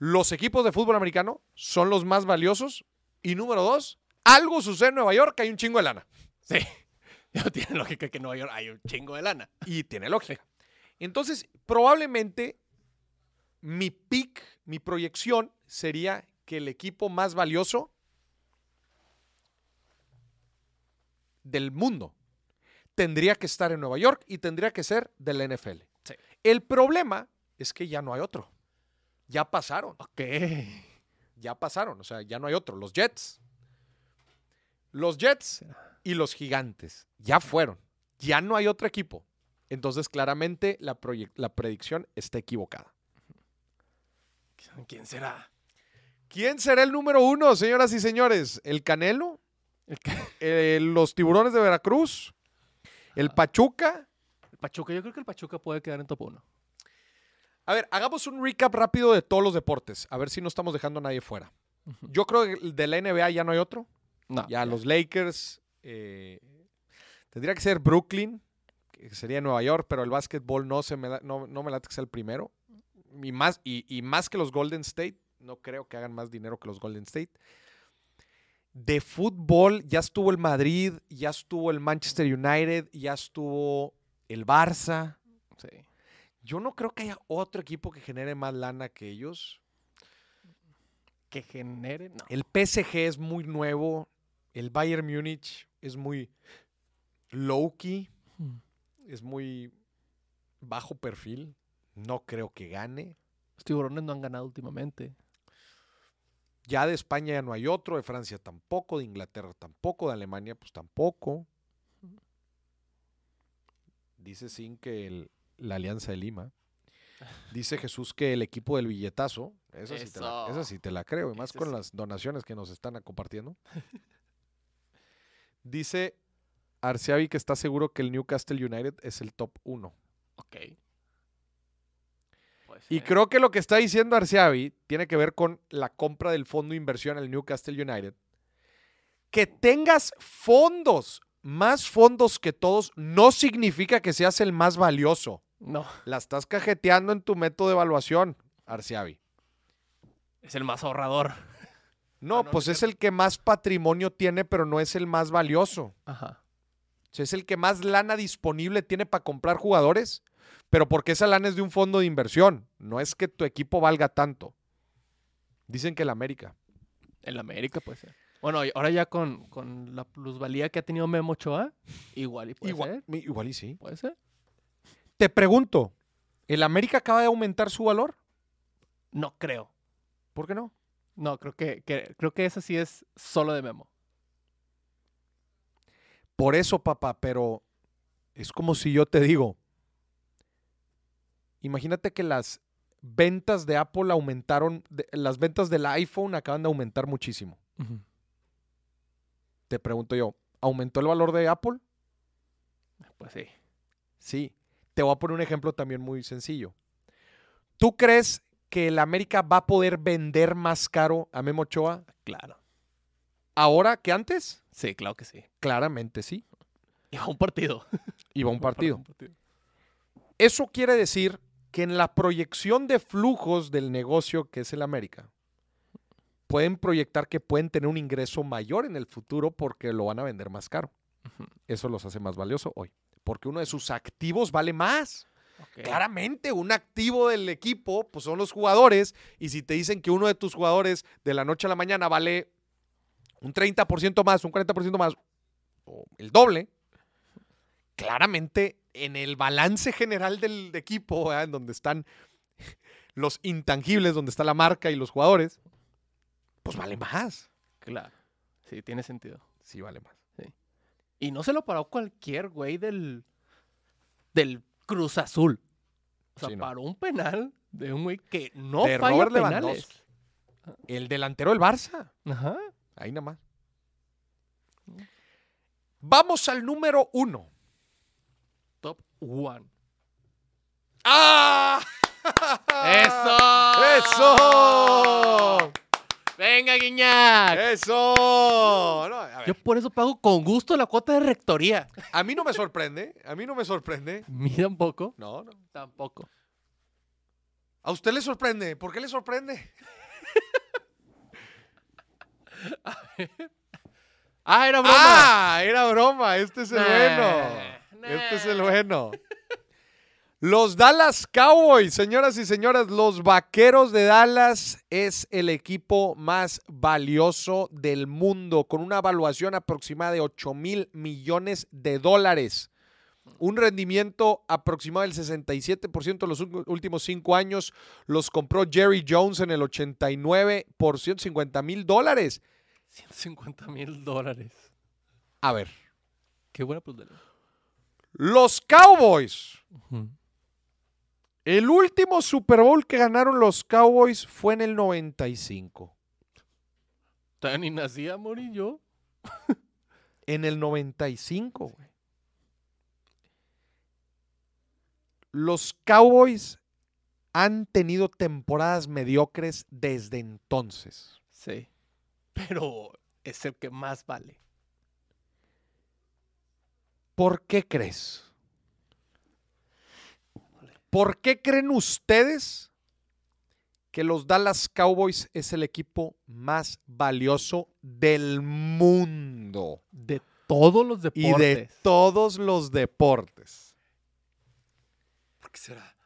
Los equipos de fútbol americano son los más valiosos y número dos, algo sucede en Nueva York, hay un chingo de lana. Sí. *laughs* No tiene lógica que en Nueva York hay un chingo de lana. Y tiene lógica. Entonces, probablemente mi pick, mi proyección sería que el equipo más valioso del mundo tendría que estar en Nueva York y tendría que ser del NFL. Sí. El problema es que ya no hay otro. Ya pasaron, Ok. *laughs* ya pasaron, o sea, ya no hay otro. Los Jets. Los Jets y los Gigantes ya fueron. Ya no hay otro equipo. Entonces, claramente, la, la predicción está equivocada. ¿Quién será? ¿Quién será el número uno, señoras y señores? ¿El Canelo? El, ca- *laughs* Eh, ¿Los Tiburones de Veracruz? ¿El Pachuca? el Pachuca. Yo creo que el Pachuca puede quedar en top 1. A ver, hagamos un recap rápido de todos los deportes. A ver si no estamos dejando a nadie fuera. Yo creo que el de la NBA ya no hay otro. No. Ya los Lakers. eh, tendría que ser Brooklyn, que sería Nueva York, pero el básquetbol no, se me da- no, no me late que sea el primero. Y más, y, y más que los Golden State. No creo que hagan más dinero que los Golden State. De fútbol ya estuvo el Madrid, ya estuvo el Manchester United, ya estuvo el Barça. Yo no creo que haya otro equipo que genere más lana que ellos. Que genere. No. El PSG es muy nuevo. El Bayern Múnich es muy low-key. Hmm. Es muy bajo perfil. No creo que gane. Los tiburones no han ganado últimamente. Ya de España ya no hay otro. De Francia tampoco. De Inglaterra tampoco. De Alemania pues tampoco. Dice Sin que el- la Alianza de Lima. Dice Jesús que el equipo del billetazo. Esa sí, te la, Eso. esa sí te la creo. Y más con sí. las donaciones que nos están compartiendo. Dice Arceavi que está seguro que el Newcastle United es el top 1. Ok. Y creo que lo que está diciendo Arceavi tiene que ver con la compra del fondo de inversión al Newcastle United. Que tengas fondos, más fondos que todos, no significa que seas el más valioso. No. La estás cajeteando en tu método de evaluación, Arceavi. Es el más ahorrador. No, Ah, no, pues no es es cierto. el que más patrimonio tiene, pero no es el más valioso. Ajá. O sea, es el que más lana disponible tiene para comprar jugadores, pero porque esa lana es de un fondo de inversión. No es que tu equipo valga tanto. Dicen que el América. El América puede ser. Bueno, ahora ya con, con la plusvalía que ha tenido Memo Ochoa, igual y puede Igual, ser. igual y sí. Puede ser. Te pregunto, ¿el América acaba de aumentar su valor? No creo. ¿Por qué no? No, creo que, que- creo que esa sí es solo de Memo. Por eso, papá, pero es como si yo te digo, imagínate que las ventas de Apple aumentaron, de- las ventas del iPhone acaban de aumentar muchísimo. Te pregunto yo, ¿aumentó el valor de Apple? Pues sí. Sí. Te voy a poner un ejemplo también muy sencillo. ¿Tú crees que el América va a poder vender más caro a Memo Ochoa Claro. ahora que antes? Sí, claro que sí. Claramente sí. Y a un partido. Iba a un *laughs* partido. Un partido. Eso quiere decir que en la proyección de flujos del negocio que es el América, pueden proyectar que pueden tener un ingreso mayor en el futuro porque lo van a vender más caro. Eso los hace más valioso hoy. Porque uno de sus activos vale más. Claramente, un activo del equipo pues son los jugadores. Y si te dicen que uno de tus jugadores de la noche a la mañana vale un 30% más, un 40% más, o el doble, claramente en el balance general del equipo, ¿verdad? en donde están los intangibles, donde está la marca y los jugadores, pues vale más. Claro. Sí, tiene sentido. Sí, vale más. Y no se lo paró cualquier güey del, del Cruz Azul. O sea, Sí, no. paró un penal de un güey que no De falla Robert penales. Lewandowski. El delantero del Barça. Ajá. Ahí nada más. Vamos al número uno. Top one. ¡Ah! ¡Eso! ¡Eso! ¡Venga, Guiñac! ¡Eso! No, a, ver, Yo por eso pago con gusto la cuota de rectoría. a mí no me sorprende. A mí no me sorprende. Mira un poco. No, no. Tampoco. ¿A usted le sorprende? ¿Por qué le sorprende? *laughs* ¡Ah, era broma! ¡Ah! Era broma. Este es el Nah, bueno. Este es el bueno. Los Dallas Cowboys, señoras y señores, los Vaqueros de Dallas es el equipo más valioso del mundo, con una evaluación aproximada de 8 mil millones de dólares. Un rendimiento aproximado del 67% en los últimos cinco años. Los compró Jerry Jones en el 89 por 150 mil dólares. 150 mil dólares. A ver, Qué buena plusvalía. los Cowboys. Ujú. El último Super Bowl que ganaron los Cowboys fue en el 95. Todavía ni nacía, morí yo. En el 95, güey. Los Cowboys han tenido temporadas mediocres desde entonces. Sí. Pero es el que más vale. ¿Por qué crees? ¿Por qué creen ustedes que los Dallas Cowboys es el equipo más valioso del mundo De todos los y deportes. de todos los deportes? ¿Por qué será?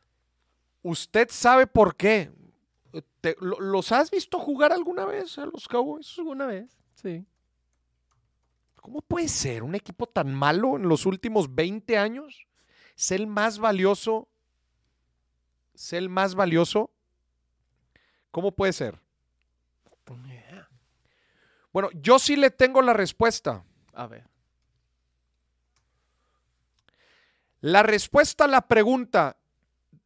¿Usted sabe por qué? Te- lo- ¿Los has visto jugar alguna vez a los Cowboys? ¿Alguna vez? Sí. ¿Cómo puede ser un equipo tan malo en los últimos 20 años? ¿Es el más valioso? ¿Es el más valioso? ¿Cómo puede ser? idea. Bueno, yo sí le tengo la respuesta. A ver. La respuesta a la pregunta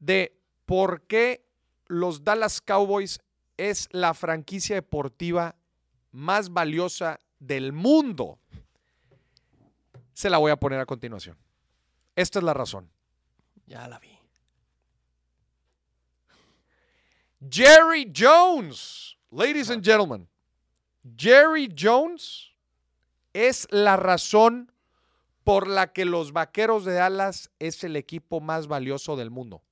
de por qué los Dallas Cowboys es la franquicia deportiva más valiosa del mundo, se la voy a poner a continuación. Esta es la razón. Ya la vi. Jerry Jones, ladies and gentlemen, Jerry Jones es la razón por la que los Vaqueros de Dallas es el equipo más valioso del mundo.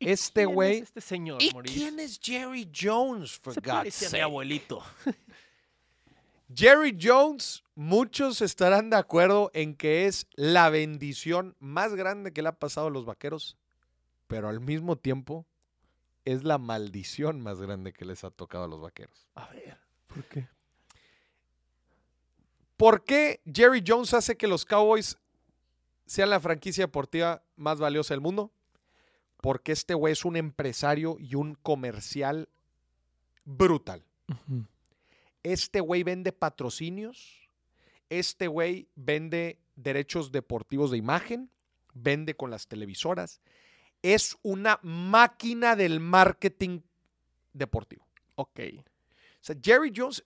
¿Y Este quién es güey- Este señor, ¿Y Maurice? quién es Jerry Jones, for Se God's mi sake? abuelito. *laughs* Jerry Jones, muchos estarán de acuerdo en que es la bendición más grande que le ha pasado a los Vaqueros, pero al mismo tiempo es la maldición más grande que les ha tocado a los Vaqueros. A ver. ¿Por qué? ¿Por qué Jerry Jones hace que los Cowboys sean la franquicia deportiva más valiosa del mundo? Porque este güey es un empresario y un comercial brutal. Este güey vende patrocinios, este güey vende derechos deportivos de imagen, vende con las televisoras. Es una máquina del marketing deportivo. Ok. O sea, Jerry Jones,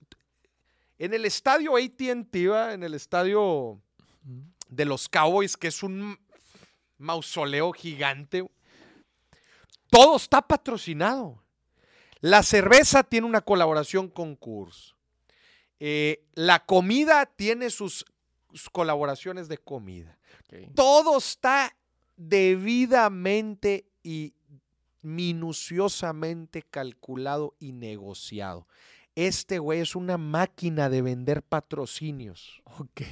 en el estadio ATT, en el estadio de los Cowboys, que es un mausoleo gigante, todo está patrocinado. La cerveza tiene una colaboración con Coors. Eh, la comida tiene sus, sus colaboraciones de comida. Todo está debidamente y minuciosamente calculado y negociado. Este güey es una máquina de vender patrocinios, Ok.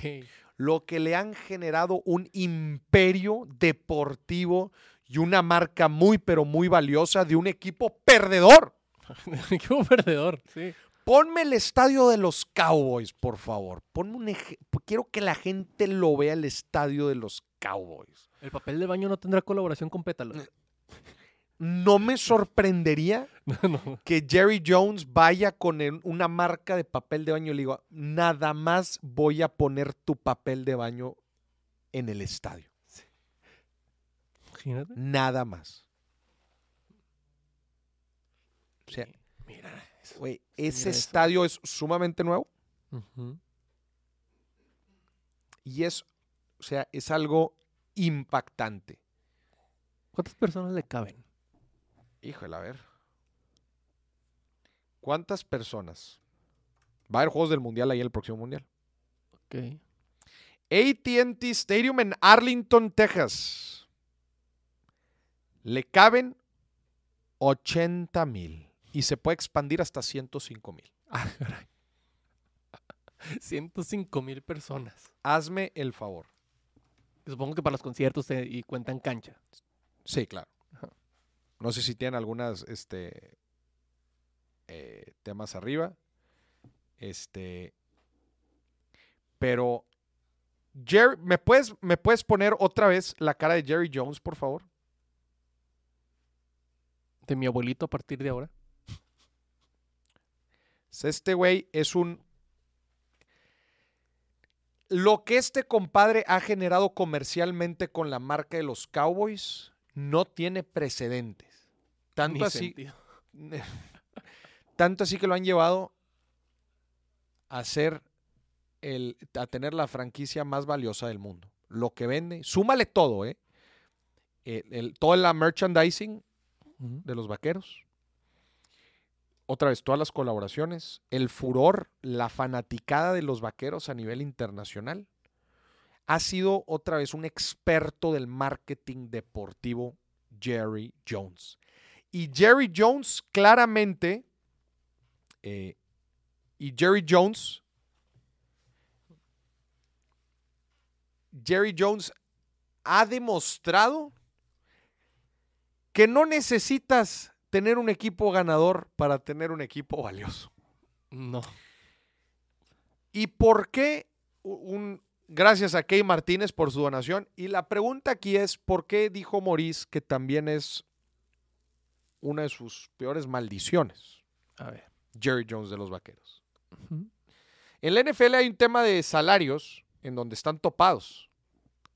lo que le han generado un imperio deportivo y una marca muy, pero muy valiosa de un equipo perdedor. *laughs* Equipo perdedor, sí. Ponme el estadio de los Cowboys, por favor. Ponme un Quiero que la gente lo vea el estadio de los Cowboys. El papel de baño no tendrá colaboración con pétalos. No me sorprendería *laughs* No, no. que Jerry Jones vaya con el- una marca de papel de baño y le digo, nada más voy a poner tu papel de baño en el estadio. Imagínate. Nada más. O sea. Mira. eso. mira ese eso. estadio es sumamente nuevo y es, o sea, es algo impactante. ¿Cuántas personas le caben? Híjole, a ver. ¿Cuántas personas? Va a haber Juegos del Mundial ahí el próximo Mundial. Ok. ATT Stadium en Arlington, Texas. Le caben 80 mil y se puede expandir hasta 105 mil. Ah, caray. *laughs* 105 mil personas. Hazme el favor. Supongo que para los conciertos y cuentan cancha. Sí, claro. Ajá. No sé si tienen algunas este, eh, temas arriba. Este, pero Jerry, ¿me puedes, ¿me puedes poner otra vez la cara de Jerry Jones, por favor? De mi abuelito a partir de ahora. Este güey es un... Lo que este compadre ha generado comercialmente con la marca de los Cowboys no tiene precedentes. Tanto Ni así, *laughs* tanto así que lo han llevado a ser el, a tener la franquicia más valiosa del mundo. Lo que vende, súmale todo, ¿eh? El, el- toda la merchandising de los vaqueros. Otra vez, todas las colaboraciones, el furor, la fanaticada de los vaqueros a nivel internacional. Ha sido otra vez un experto del marketing deportivo, Jerry Jones. Y Jerry Jones claramente, eh, y Jerry Jones, Jerry Jones ha demostrado que no necesitas tener un equipo ganador para tener un equipo valioso. No. ¿Y por qué un gracias a Key Martínez por su donación? Y la pregunta aquí es ¿por qué dijo Maurice que también es una de sus peores maldiciones, A ver. Jerry Jones de los Vaqueros? En la NFL hay un tema de salarios en donde están topados.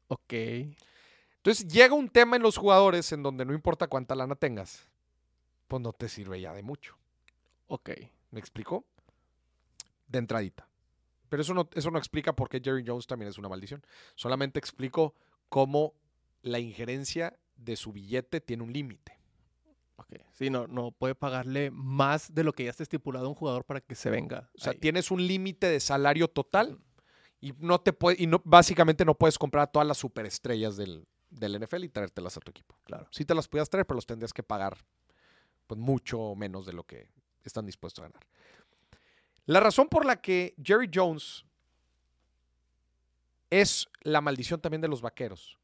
Ok. Entonces llega un tema en los jugadores en donde no importa cuánta lana tengas, pues no te sirve ya de mucho. Ok. ¿Me explico? De entradita. Pero eso no, eso no explica por qué Jerry Jones también es una maldición. Solamente explico cómo la injerencia de su billete tiene un límite. Ok. Sí, no, no puede pagarle más de lo que ya está estipulado a un jugador para que se venga. O sea, ahí. tienes un límite de salario total y no te puede, y no, básicamente no puedes comprar a todas las superestrellas del, del NFL y traértelas a tu equipo. Claro. Sí te las podías traer, pero los tendrías que pagar pues, mucho menos de lo que están dispuestos a ganar. La razón por la que Jerry Jones es la maldición también de los vaqueros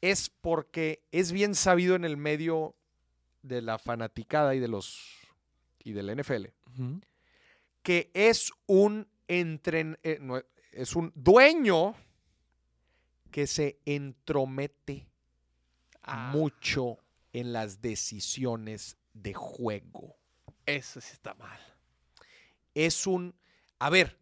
es porque es bien sabido en el medio de la fanaticada y de los y del NFL que es un entren, eh, no, es un dueño que se entromete Ah, mucho en las decisiones de juego. Eso sí está mal. Es un, a ver,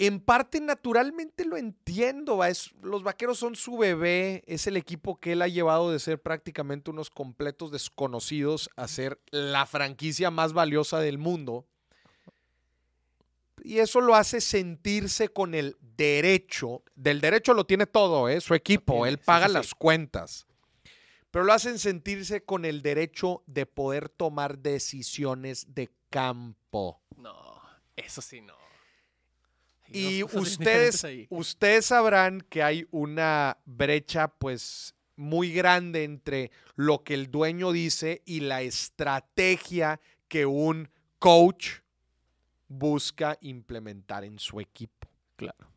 en parte naturalmente lo entiendo, va, es- los vaqueros son su bebé, es el equipo que él ha llevado de ser prácticamente unos completos desconocidos a ser la franquicia más valiosa del mundo. Y eso lo hace sentirse con el derecho, del derecho lo tiene todo, ¿eh? su equipo, él sí, paga sí, sí. las cuentas. Pero lo hacen sentirse con el derecho de poder tomar decisiones de campo. No, eso sí no. Hay Y ustedes, ustedes sabrán que hay una brecha pues muy grande entre lo que el dueño dice y la estrategia que un coach busca implementar en su equipo. Claro.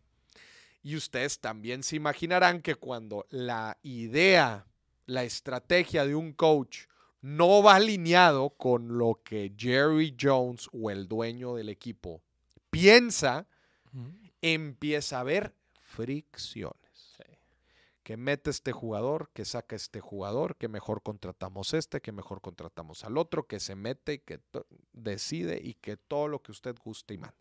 Y ustedes también se imaginarán que cuando la idea, la estrategia de un coach no va alineado con lo que Jerry Jones o el dueño del equipo piensa, empieza a haber fricciones. Sí. Que mete este jugador, que saca este jugador, que mejor contratamos este, que mejor contratamos al otro, que se mete y que decide y que todo lo que usted guste y mande.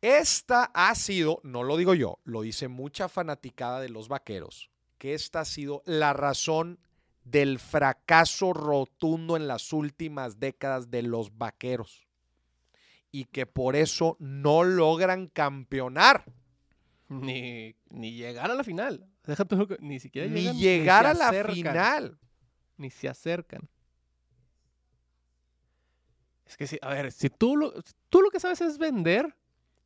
Esta ha sido, no lo digo yo, lo dice mucha fanaticada de los vaqueros, que esta ha sido la razón del fracaso rotundo en las últimas décadas de los vaqueros y que por eso no logran campeonar. Ni, ni llegar a la final. Déjate, ni siquiera Ni llegar a la acercan, final. Ni se acercan. Es que sí, a ver, si tú lo, si tú lo que sabes es vender,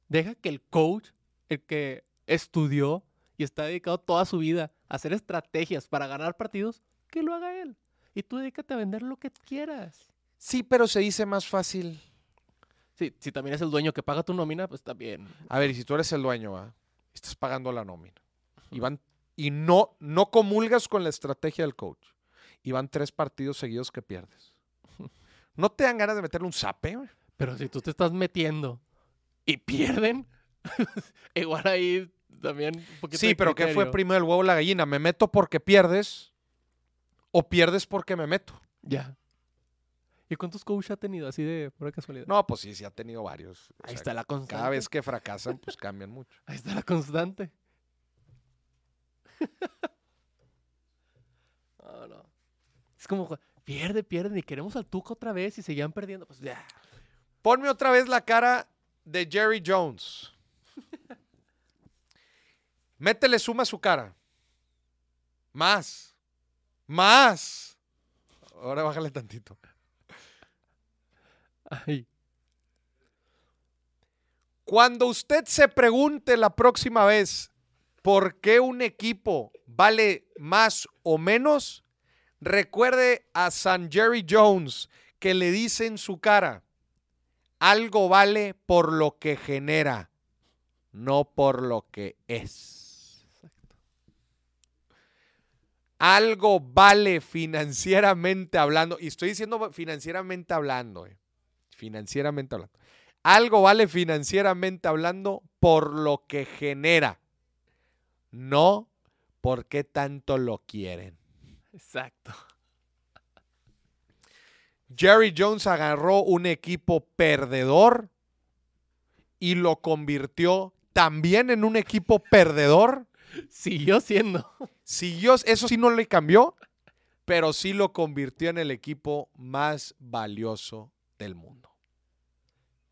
deja que el coach, el que estudió y está dedicado toda su vida hacer estrategias para ganar partidos, que lo haga él. Y tú dedícate a vender lo que quieras. Sí, pero se dice más fácil. Sí, si también es el dueño que paga tu nómina, pues también. A ver, y si tú eres el dueño, ¿va? estás pagando la nómina. Y, van, y no, no comulgas con la estrategia del coach. Y van tres partidos seguidos que pierdes. *laughs* ¿No te dan ganas de meterle un zape? Pero si tú te estás metiendo y pierden, *laughs* Igual ahí también un poquito Sí, de pero ¿qué fue primero el huevo o la gallina? ¿Me meto porque pierdes o pierdes porque me meto? Ya. ¿Y cuántos coaches ha tenido así de pura casualidad? No, pues sí, sí ha tenido varios. O Ahí sea, está la constante. Cada vez que fracasan, pues cambian mucho. *laughs* Ahí está la constante. *laughs* no, no. Es como, pierde, pierde, y queremos al Tuca otra vez y seguían perdiendo. Pues ya. Ponme otra vez la cara de Jerry Jones. *laughs* Métele suma a su cara. Más. Más. Ahora bájale tantito. Ay. Cuando usted se pregunte la próxima vez por qué un equipo vale más o menos, recuerde a San Jerry Jones que le dice en su cara, algo vale por lo que genera, no por lo que es. Algo vale financieramente hablando, y estoy diciendo financieramente hablando, eh, financieramente hablando. Algo vale financieramente hablando por lo que genera, no por qué tanto lo quieren. Exacto. Jerry Jones agarró un equipo perdedor y lo convirtió también en un equipo perdedor. Siguió siendo. Siguió, eso sí no le cambió, pero sí lo convirtió en el equipo más valioso del mundo,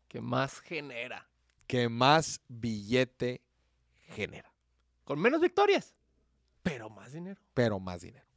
Que más genera. que más billete genera, Con menos victorias. Pero más dinero. pero más dinero.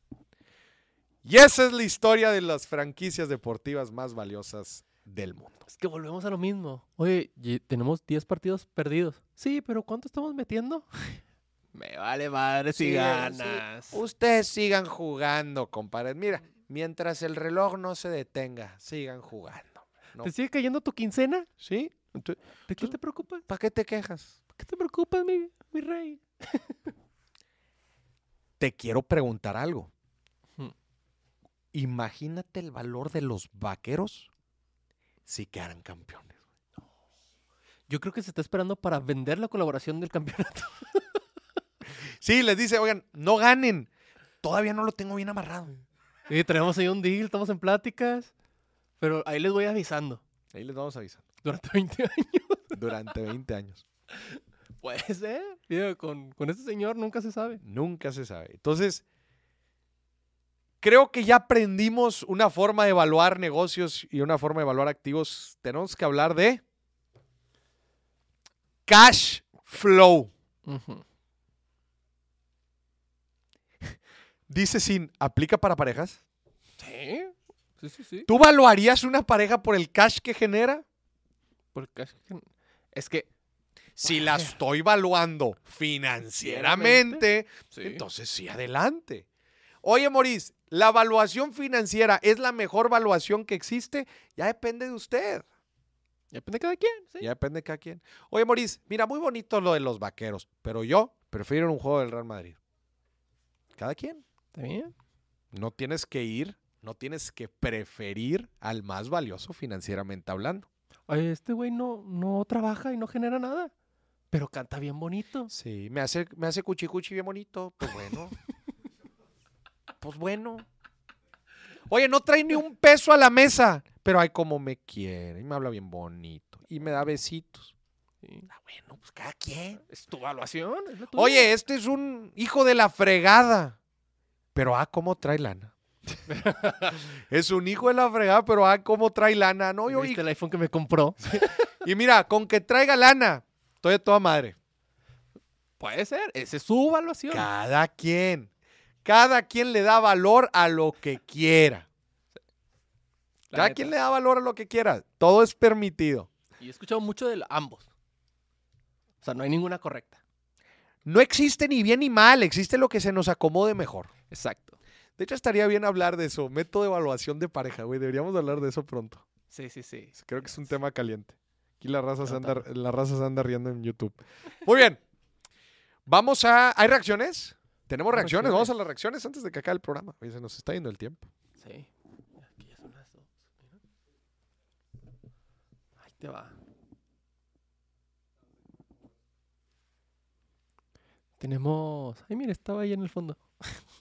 Y esa es la historia de las franquicias deportivas más valiosas del mundo. Es que volvemos a lo mismo. Oye, tenemos 10 partidos perdidos. Sí, pero ¿cuánto estamos metiendo? *laughs* Me vale madre si Sí, ganas. sí. Ustedes sigan jugando, compadres. Mira, mientras el reloj no se detenga, sigan jugando. No. ¿Te sigue cayendo tu quincena? ¿Sí? ¿De qué te preocupas? ¿Para qué te quejas? ¿Por qué te preocupas, mi, mi rey? *laughs* Te quiero preguntar algo. Hmm. Imagínate el valor de los vaqueros si quedaran campeones. Yo creo que se está esperando para vender la colaboración del campeonato. *laughs* Sí, les dice, oigan, no ganen. Todavía no lo tengo bien amarrado. Y tenemos ahí un deal, estamos en pláticas. Pero ahí les voy avisando. Ahí les vamos avisando. Durante 20 años. Durante 20 años. Puede ser. Digo, con, con este señor nunca se sabe. Nunca se sabe. Entonces, creo que ya aprendimos una forma de evaluar negocios y una forma de evaluar activos. Tenemos que hablar de cash flow. Dice sin, ¿aplica para parejas? Sí, sí, sí, sí. ¿Tú valuarías una pareja por el cash que genera? Porque es que- es que. Si la estoy valuando financieramente, Sí. entonces sí, adelante. Oye, Maurice, ¿la evaluación financiera es la mejor evaluación que existe? Ya depende de usted. Depende de cada quien. Sí. Ya depende de cada quien. Oye, Maurice, mira, muy bonito lo de los vaqueros, pero yo prefiero un juego del Real Madrid. Cada quien. ¿Está bien? No tienes que ir, no tienes que preferir al más valioso financieramente hablando. Oye, este güey no, no trabaja y no genera nada. Pero canta bien bonito. Sí, me hace, me hace cuchi cuchi bien bonito. Pues bueno. *laughs* pues bueno. Oye, no trae ni un peso a la mesa. Pero ay, como me quiere. Y me habla bien bonito. Y me da besitos. Sí. Ah, bueno, pues cada quien. Es tu evaluación. es. Oye, este es un hijo de la fregada. Pero ah, cómo trae lana. *laughs* es un hijo de la fregada, pero ah, cómo trae lana. No, yo, ¿Viste el iPhone que me compró? y mira, con que traiga lana, estoy de toda madre. Puede ser. Esa es su evaluación. Cada quien. Cada quien le da valor a lo que quiera. La Cada neta. quien le da valor a lo que quiera. Todo es permitido. Y he escuchado mucho de ambos. O sea, no hay ninguna correcta. No existe ni bien ni mal, existe lo que se nos acomode mejor. Exacto. De hecho, estaría bien hablar de eso. Método de evaluación de pareja, güey. Deberíamos hablar de eso pronto. Sí, sí, sí. Creo que es un tema caliente. Aquí la raza, se anda, la raza se anda riendo en YouTube. Muy bien. Vamos a... ¿Hay reacciones? Tenemos reacciones. Vamos a las reacciones antes de que acabe el programa. Oye, se nos está yendo el tiempo. Sí. Aquí ya son las dos. Ahí te va. Tenemos. Ay, mira, estaba ahí en el fondo. *laughs*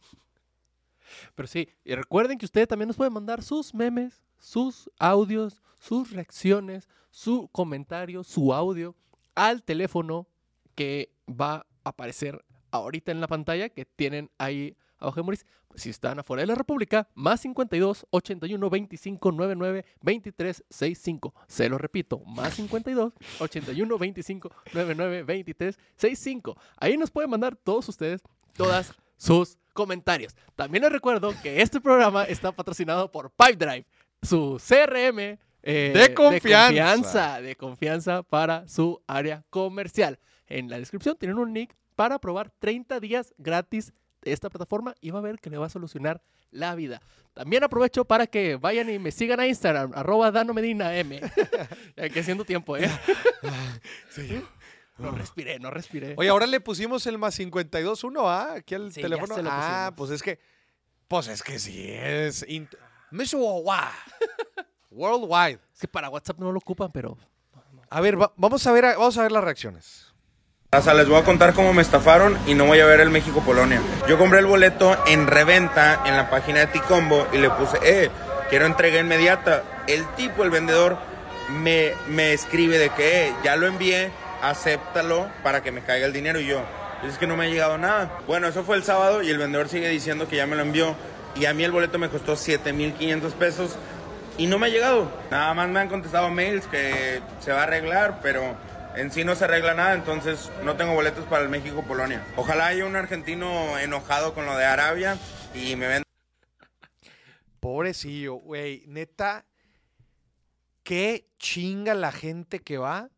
Pero sí, y recuerden que ustedes también nos pueden mandar sus memes, sus audios, sus reacciones, su comentario, su audio al teléfono que va a aparecer ahorita en la pantalla que tienen ahí abajo de Moris. Si están afuera de la República, más 52 81 25 99 23 65. Se lo repito, más 52 81 25 99 23 65. Ahí nos pueden mandar todos ustedes todas sus comentarios. También les recuerdo que este programa está patrocinado por Pipedrive, su CRM eh, De confianza. de confianza, de confianza para su área comercial. En la descripción tienen un link para probar 30 días gratis de esta plataforma y va a ver que le va a solucionar la vida. También aprovecho para que vayan y me sigan a Instagram, arroba Dano Medina M. *laughs* Ya que haciendo tiempo, ¿eh? *laughs* No respiré, no respiré. Oye, ahora le pusimos el más 52.1, ¿ah? Aquí al Sí, ya teléfono. se lo ah, pues es que. Pues es que sí es. Worldwide. *laughs* Worldwide. Es que para WhatsApp no lo ocupan, pero A ver, va- vamos a ver, vamos a ver las reacciones. Raza, les voy a contar cómo me estafaron y no voy a ver el México-Polonia. Yo compré el boleto en reventa en la página de Ticombo y le puse, eh, quiero entrega inmediata. El tipo, el vendedor, me, me escribe de que, eh, ya lo envié, acéptalo para que me caiga el dinero y yo. Es que no me ha llegado nada. Bueno, eso fue el sábado y el vendedor sigue diciendo que ya me lo envió. Y a mí el boleto me costó 7.500 pesos y no me ha llegado. Nada más me han contestado mails que se va a arreglar, pero en sí no se arregla nada, entonces no tengo boletos para el México-Polonia. Ojalá haya un argentino enojado con lo de Arabia y me venda Pobrecillo, güey. Neta, qué chinga la gente que va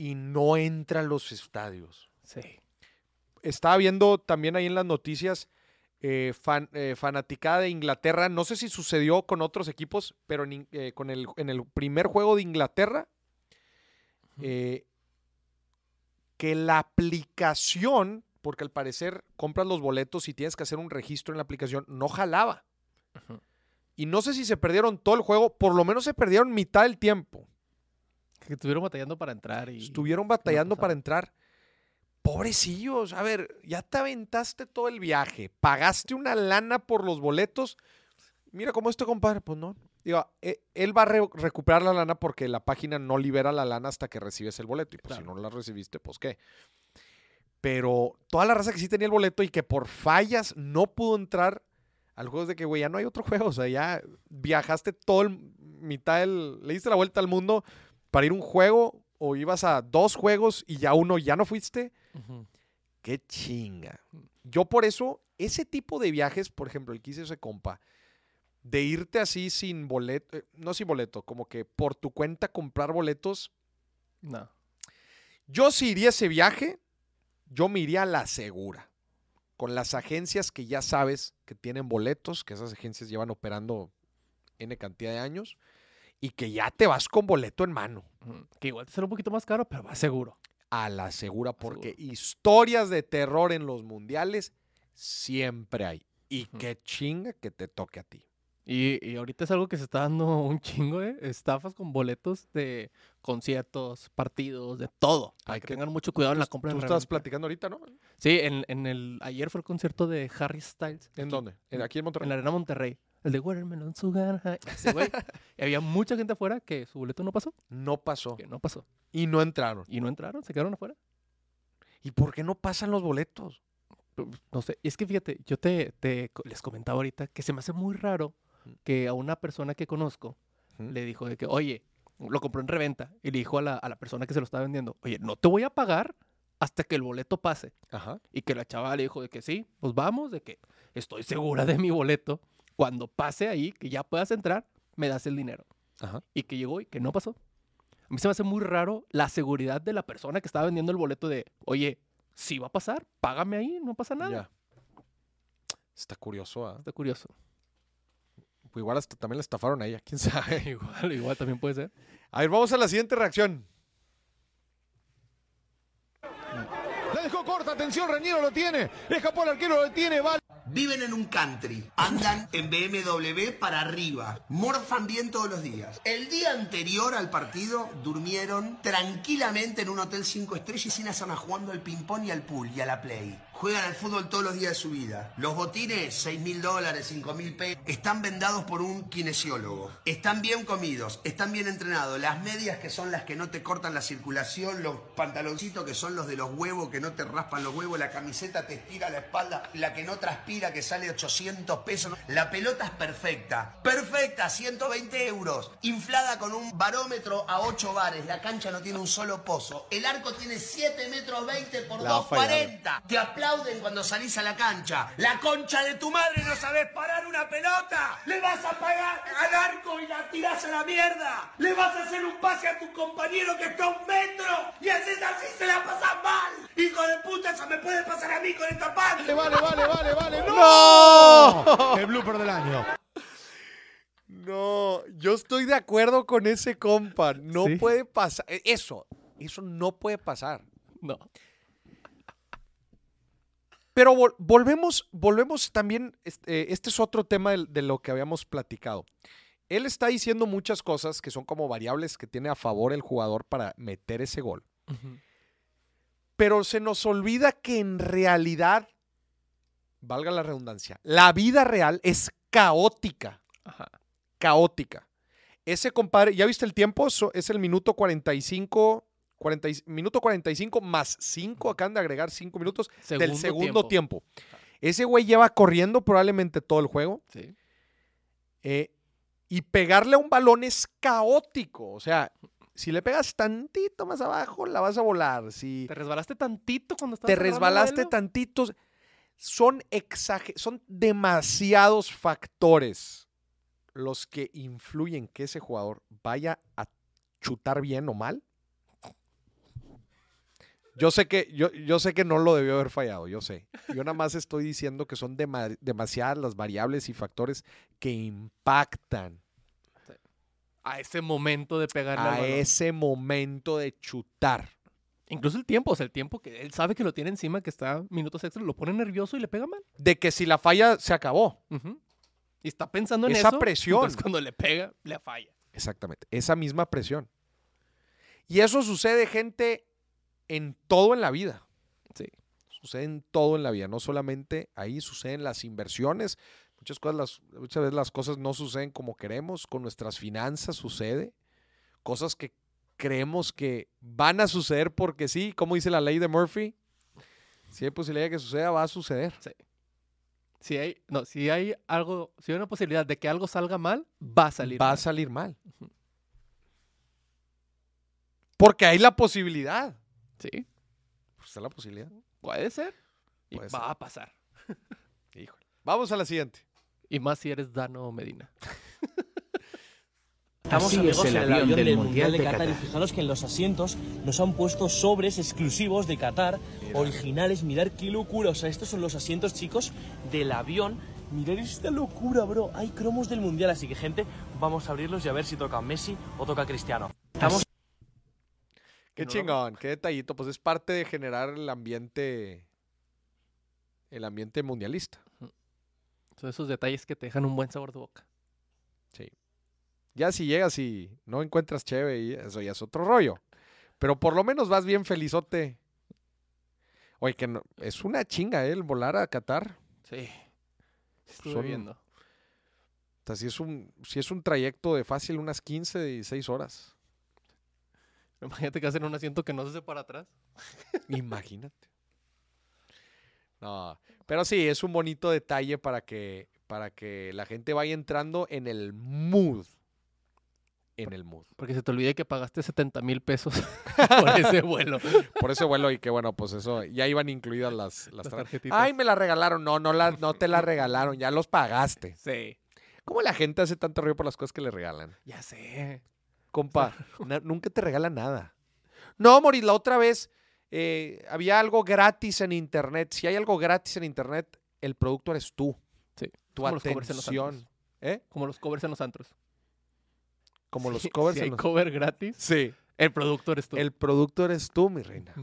y no entra a los estadios. sí. Estaba viendo también ahí en las noticias eh, fan- eh, fanaticada de Inglaterra. No sé si sucedió con otros equipos, pero en, eh, con el, en el primer juego de Inglaterra, eh, que la aplicación, porque al parecer compras los boletos y tienes que hacer un registro en la aplicación, no jalaba. Y no sé si se perdieron todo el juego, por lo menos se perdieron mitad del tiempo. Que estuvieron batallando para entrar y. Estuvieron batallando para entrar. Pobrecillos, a ver, ya te aventaste todo el viaje, pagaste una lana por los boletos. Mira cómo este compadre, pues no. Digo, e- él va a re- recuperar la lana porque la página no libera la lana hasta que recibes el boleto. Y pues si no la recibiste, pues qué. Pero toda la raza que sí tenía el boleto y que por fallas no pudo entrar al juego es de que, güey, ya no hay otro juego. O sea, ya viajaste todo el mitad del. Le diste la vuelta al mundo para ir a un juego o ibas a dos juegos y ya uno ya no fuiste. Qué chinga. Yo por eso, ese tipo de viajes, por ejemplo, el que hice ese compa, de irte así sin boleto, eh, no sin boleto, como que por tu cuenta comprar boletos, No. yo si iría a ese viaje, yo me iría a la segura. Con las agencias que ya sabes que tienen boletos, que esas agencias llevan operando N cantidad de años, y que ya te vas con boleto en mano. Que igual te será un poquito más caro, pero va seguro. A la segura, porque Seguro. historias de terror en los mundiales siempre hay. Y qué chinga que te toque a ti. Y, y ahorita es algo que se está dando *laughs* un chingo, ¿eh? Estafas con boletos de conciertos, partidos, de todo. Para Hay que, que- tengan mucho cuidado en la compra Tú estabas platicando ahorita, ¿no? Sí, en, en el, ayer fue el concierto de Harry Styles. ¿En aquí, dónde? ¿En- ¿Aquí en Monterrey? En la Arena Monterrey. El de Watermelon Sugar High. *laughs* Ese güey. y había mucha gente afuera que su boleto no pasó. No pasó. Que no pasó. Y no entraron. Y no entraron, se quedaron afuera. ¿Y por qué no pasan los boletos? No sé. Y es que fíjate, yo te, te les comentaba ahorita que se me hace muy raro que a una persona que conozco le dijo de que, oye, lo compró en reventa. Y le dijo a la, a la persona que se lo estaba vendiendo, oye, no te voy a pagar hasta que el boleto pase. Ajá. Y que la chava le dijo de que sí, pues vamos, de que estoy segura de mi boleto. Cuando pase ahí, que ya puedas entrar, me das el dinero. Ajá. Y que llegó y que no pasó. A mí se me hace muy raro la seguridad de la persona que estaba vendiendo el boleto de, oye, si va a pasar, págame ahí, no pasa nada. Ya. Está curioso, ¿ah? Está curioso. Pues igual hasta también le estafaron a ella, quién *laughs* sabe. *laughs* igual, igual también puede ser. A ver, vamos a la siguiente reacción. La dejó corta, atención, Reñero lo tiene. Escapó el arquero, lo tiene, va. Viven en un country, andan en BMW para arriba, morfan bien todos los días. El día anterior al partido durmieron tranquilamente en un hotel 5 estrellas y sin a jugando al ping-pong y al pool y a la play. Juegan al fútbol todos los días de su vida. Los botines, 6 mil dólares, 5 mil pesos, están vendados por un kinesiólogo. Están bien comidos, están bien entrenados. Las medias que son las que no te cortan la circulación, los pantaloncitos que son los de los huevos que no te raspan los huevos, la camiseta te estira la espalda, la que no transpira que sale 800 pesos. La pelota es perfecta, perfecta, 120 euros. Inflada con un barómetro a 8 bares. La cancha no tiene un solo pozo. El arco tiene 7 metros 20 por La ha 2,40. Te aplauden cuando salís a la cancha. La concha de tu madre no sabes parar una pelota. Le vas a pagar al arco y la tirás a la mierda. Le vas a hacer un pase a tu compañero que está a un metro. Y haces así se la pasas mal. Hijo de puta, eso me puede pasar a mí con esta parte. Vale, vale, vale, vale. *laughs* ¡No! ¡No! El blooper del año. No, yo estoy de acuerdo con ese compa. No Sí. puede pasar. eh, Eso, eso no puede pasar. No. Pero vol- volvemos, volvemos también, este, este es otro tema de, lo que habíamos platicado. Él está diciendo muchas cosas que son como variables que tiene a favor el jugador para meter ese gol. Pero se nos olvida que en realidad, valga la redundancia, la vida real es caótica. Ajá. Caótica. Ese compadre, ¿ya viste el tiempo? So- es el minuto 45, 40 y- minuto 45 más 5, acaban de agregar 5 minutos del Segundo tiempo. tiempo. Ese güey lleva corriendo probablemente todo el juego. Sí. eh, y pegarle a un balón es caótico. O sea, si le pegas tantito más abajo, la vas a volar. Si Te resbalaste tantito cuando estabas te resbalaste vuelo? tantitos, son exager son demasiados factores los que influyen que ese jugador vaya a chutar bien o mal. Yo sé que, yo, yo sé que no lo debió haber fallado, yo sé. Yo nada más estoy diciendo que son dema- demasiadas las variables y factores que impactan A ese momento de pegarle al a ese momento de chutar. Incluso el tiempo, o sea, el tiempo que él sabe que lo tiene encima, que está minutos extra, lo pone nervioso y le pega mal. De que si la falla se acabó. Y está pensando en Esa eso. presión. Entonces cuando le pega, le falla. Exactamente, esa misma presión. Y eso sucede, gente, en todo en la vida. Sí. Sucede en todo en la vida, no solamente ahí, suceden las inversiones. Muchas, cosas, las- muchas veces las cosas no suceden como queremos, con nuestras finanzas sucede. Cosas que creemos que van a suceder porque sí, como dice la ley de Murphy, si hay posibilidad de que suceda, va a suceder. Si hay, no, si hay algo, si hay una posibilidad de que algo salga mal, va a salir va a mal. salir mal. Porque hay la posibilidad. Sí, Pues está la posibilidad. puede ser. Y Puede va ser. a pasar. *laughs* Híjole. Vamos a la siguiente. Y más si eres Dano Medina. *laughs* Estamos Así amigos es el en el avión avión del del Mundial de de Qatar y fijaros que en los asientos nos han puesto sobres exclusivos de Qatar, originales, mirar qué locura, o sea, estos son los asientos chicos del avión, mirad esta locura, bro, hay cromos del Mundial, así que gente, vamos a abrirlos y a ver si toca Messi o toca Cristiano. Estamos Qué no- chingón, qué detallito. Pues es parte de generar el ambiente. El ambiente mundialista. Son esos detalles que te dejan un buen sabor de boca. Sí. Ya si llegas y no encuentras cheve, y eso ya es otro rollo. Pero por lo menos vas bien felizote. Oye, que no, es una chinga, ¿eh? El volar a Qatar. Sí. Estuve Son- viendo. O sea, si es un, si es un trayecto de fácil unas 15, 16 horas. Imagínate que hacen un asiento que no se hace para atrás. *laughs* Imagínate. No, pero sí, es un bonito detalle para que, para que la gente vaya entrando en el mood. En el mood. Porque se te olvide que pagaste 70 mil pesos *laughs* por ese *laughs* vuelo. Por ese vuelo y que bueno, pues eso, ya iban incluidas las, las, Las tar- tarjetitas. Ay, me la regalaron. No, no, la, no te la regalaron, ya los pagaste. Sí. ¿Cómo la gente hace tanto ruido por las cosas que le regalan? Ya sé. Compa, *laughs* nunca te regala nada. No, Moris, la otra vez eh, había algo gratis en internet. Si hay algo gratis en internet, el producto eres tú. Sí. Tu Como los covers en los atención. antros. ¿Eh? Como los covers en los antros. Como los *laughs* covers. Si en hay los- cover gratis, Sí. el producto eres tú. El producto eres tú, mi reina.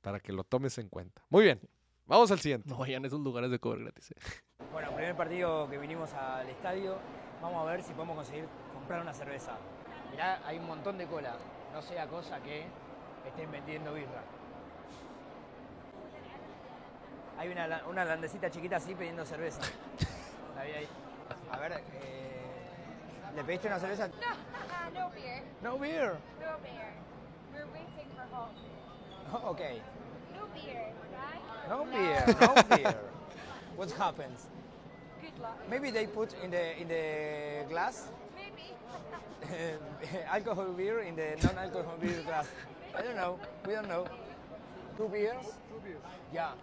Para que lo tomes en cuenta. Muy bien. Vamos al siguiente. No vayan a esos lugares de cover gratis. eh. Bueno, primer partido que vinimos al estadio, vamos a ver si podemos conseguir comprar una cerveza. Mirá, hay un montón de cola. No sea cosa que estén vendiendo birra. Hay una, una landecita chiquita así pidiendo cerveza. La vi ahí. A ver, eh, ¿le pediste una cerveza? Uh, *laughs* no beer. No beer. No beer. We're waiting for hot. Ok. No beer, right? No beer. No *laughs* beer. What happens? Good luck. Maybe they put in the in the glass. *laughs* alcohol beer in the non-alcohol beer glass. I don't know. We don't know. Two beers. Two beers. Ya.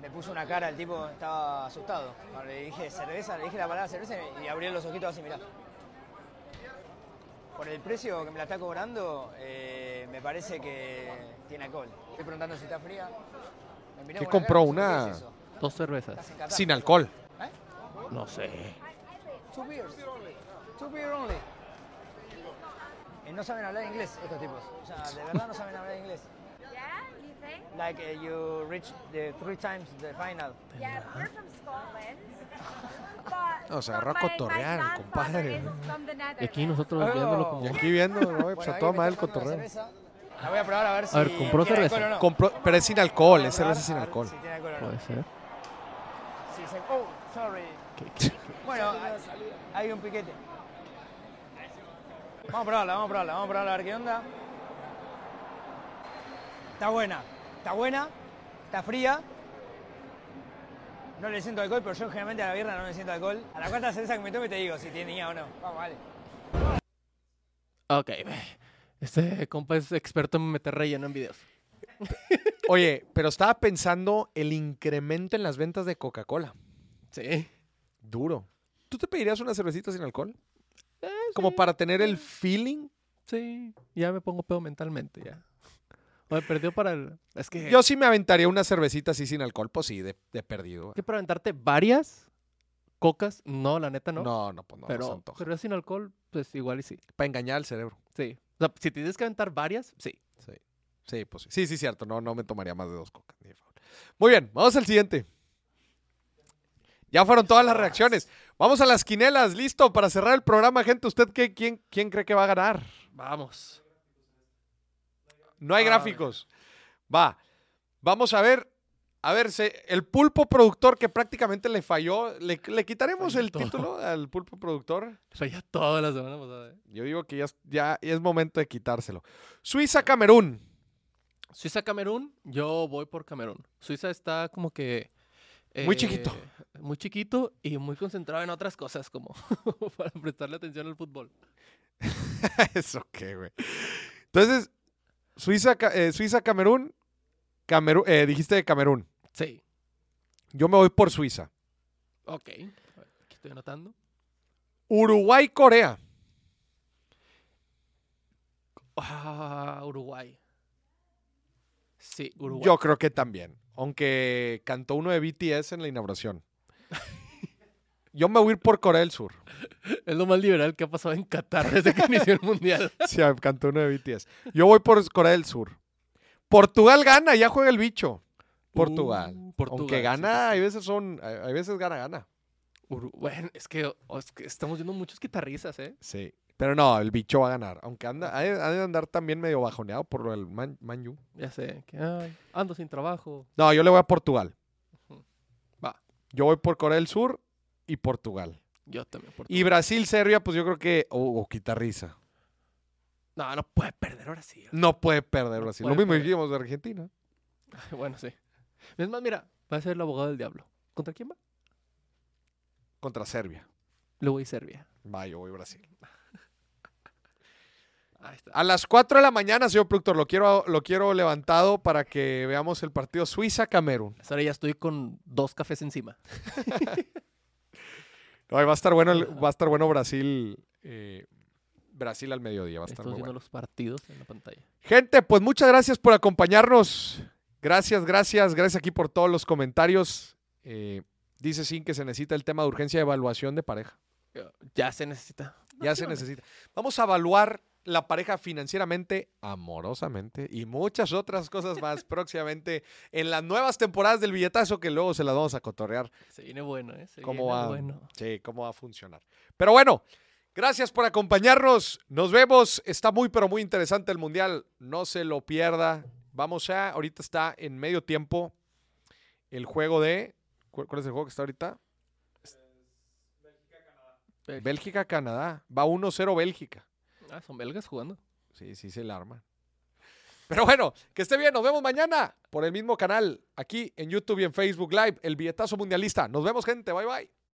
Me puso una cara, el tipo estaba asustado. Cuando le dije cerveza, le dije la palabra cerveza y abrió los ojitos así, mirá. Por el precio que me la está cobrando, eh, me parece que tiene alcohol. Estoy preguntando si está fría. ¿Qué compró? Una- qué es. Dos cervezas. Sin alcohol. ¿Eh? No sé. Two beers. Two beer only. Y no saben hablar inglés estos tipos. O sea, de verdad no saben hablar inglés. Yeah, you think? Like uh, you reach the three times the final. Yeah, we're from Scotland. *laughs* But, No, se but agarró a my- compadre. Y aquí nosotros Oh. viéndolo como... Y aquí viendo, ¿no? Pues Bueno, a me madre el cotorreo. La voy a probar a ver si A ver, ¿compró cerveza? alcohol o no. Compró- pero es sin alcohol, a es cerveza sin a alcohol. Si tiene alcohol o no. Puede ser. Sí, se- oh, sorry. Bueno, hay un piquete. Vamos a probarla, vamos a probarla, vamos a probarla a ver qué onda. Está buena, está buena, está fría. No le siento alcohol, pero yo generalmente a la birra no le siento alcohol. A la cuarta cerveza que me tome te digo si tenía o no. Vamos, vale. Ok. Este compa es experto en meter relleno en videos. *laughs* Oye, pero estaba pensando el incremento en las ventas de Coca-Cola. Sí. Duro. ¿Tú te pedirías una cervecita sin alcohol? Como para tener el feeling. Sí. Ya me pongo pedo mentalmente, ya. Oye, perdió para el... Es que... Yo sí me aventaría una cervecita así sin alcohol, pues sí, de, de perdido. que para aventarte varias cocas, no, la neta no. No, no, pues no, no se pero, antoja. pero sin alcohol, pues igual y sí. Para engañar al cerebro. Sí. O sea, si tienes que aventar varias, sí. Sí, sí, pues sí. Sí, sí, cierto. No, no me tomaría más de dos cocas. Muy bien, vamos al siguiente. Ya fueron todas las reacciones. Vamos a las quinelas. Listo para cerrar el programa, gente. ¿Usted qué, quién, quién cree que va a ganar? Vamos. No hay A gráficos. Va. Vamos a ver. A ver, se- el pulpo productor que prácticamente le falló. ¿Le, le quitaremos el todo. título al pulpo productor? Falla toda la semana pasada. ¿eh? Yo digo que ya, es- ya es momento de quitárselo. Suiza-Camerún. Suiza-Camerún, yo voy por Camerún. Suiza está como que... Muy eh, chiquito. Muy chiquito y muy concentrado en otras cosas, como *laughs* para prestarle atención al fútbol. *laughs* ¿Eso qué, güey? Entonces, Suiza, eh, Suiza-Camerún. Camerún, eh, dijiste de Camerún. Sí. Yo me voy por Suiza. Ok. Aquí estoy anotando. Uruguay-Corea. Ah, Uruguay. Sí, Uruguay. Yo creo que también. Aunque cantó uno de BTS en la inauguración. *laughs* Yo me voy a ir por Corea del Sur. Es lo más liberal que ha pasado en Qatar desde que inició el mundial. *laughs* Sí, cantó uno de BTS. Yo voy por Corea del Sur. Portugal gana, ya juega el bicho. Portugal. Uh, Portugal, Aunque gana, sí, hay veces son, hay veces gana, gana. Uru- Bueno, es que, es que estamos viendo muchos guitarristas, ¿eh? Sí. Pero no, el bicho va a ganar. Aunque anda, ha de, andar también medio bajoneado por del Man, Man U. Ya sé. Que, ay, ando sin trabajo. No, yo le voy a Portugal. Yo voy por Corea del Sur y Portugal. Yo también. Por Y Brasil, Serbia, pues yo creo que. O oh, Quitarriza. No, no puede perder sí. No puede perder Brasil. Lo mismo dijimos de Argentina. *laughs* Bueno, sí. Es más, mira, va a ser el abogado del diablo. ¿Contra quién va? Contra Serbia. Le voy Serbia. Va, yo voy Brasil. Ahí está. A las 4 de la mañana, señor productor, lo quiero, lo quiero levantado para que veamos el partido Suiza-Camerún. Ahora ya estoy con dos cafés encima. *laughs* No, va a estar bueno, el- va a estar bueno Brasil. eh, Brasil al mediodía, va a estar Estamos muy viendo bueno. los partidos en la pantalla. Gente, pues muchas gracias por acompañarnos. Gracias, gracias, gracias aquí por todos los comentarios. Eh, dice Sin que se necesita el tema de urgencia de evaluación de pareja. Ya se necesita. Ya se necesita. Vamos a evaluar la pareja financieramente, amorosamente y muchas otras cosas más *laughs* próximamente en las nuevas temporadas del billetazo que luego se las vamos a cotorrear Se viene bueno, ¿eh? Se cómo viene va, bueno. sí, cómo va a funcionar. Pero bueno, gracias por acompañarnos. Nos vemos. Está muy, pero muy interesante el Mundial. No se lo pierda. Vamos a, ahorita está en medio tiempo el juego de, ¿cuál es el juego que está ahorita? Bélgica-Canadá. Va 1-0 Bélgica. Ah, son belgas jugando. Sí, sí se la arman. Pero bueno, que esté bien. Nos vemos mañana por el mismo canal, aquí en YouTube y en Facebook Live, el billetazo mundialista. Nos vemos, gente. Bye, bye.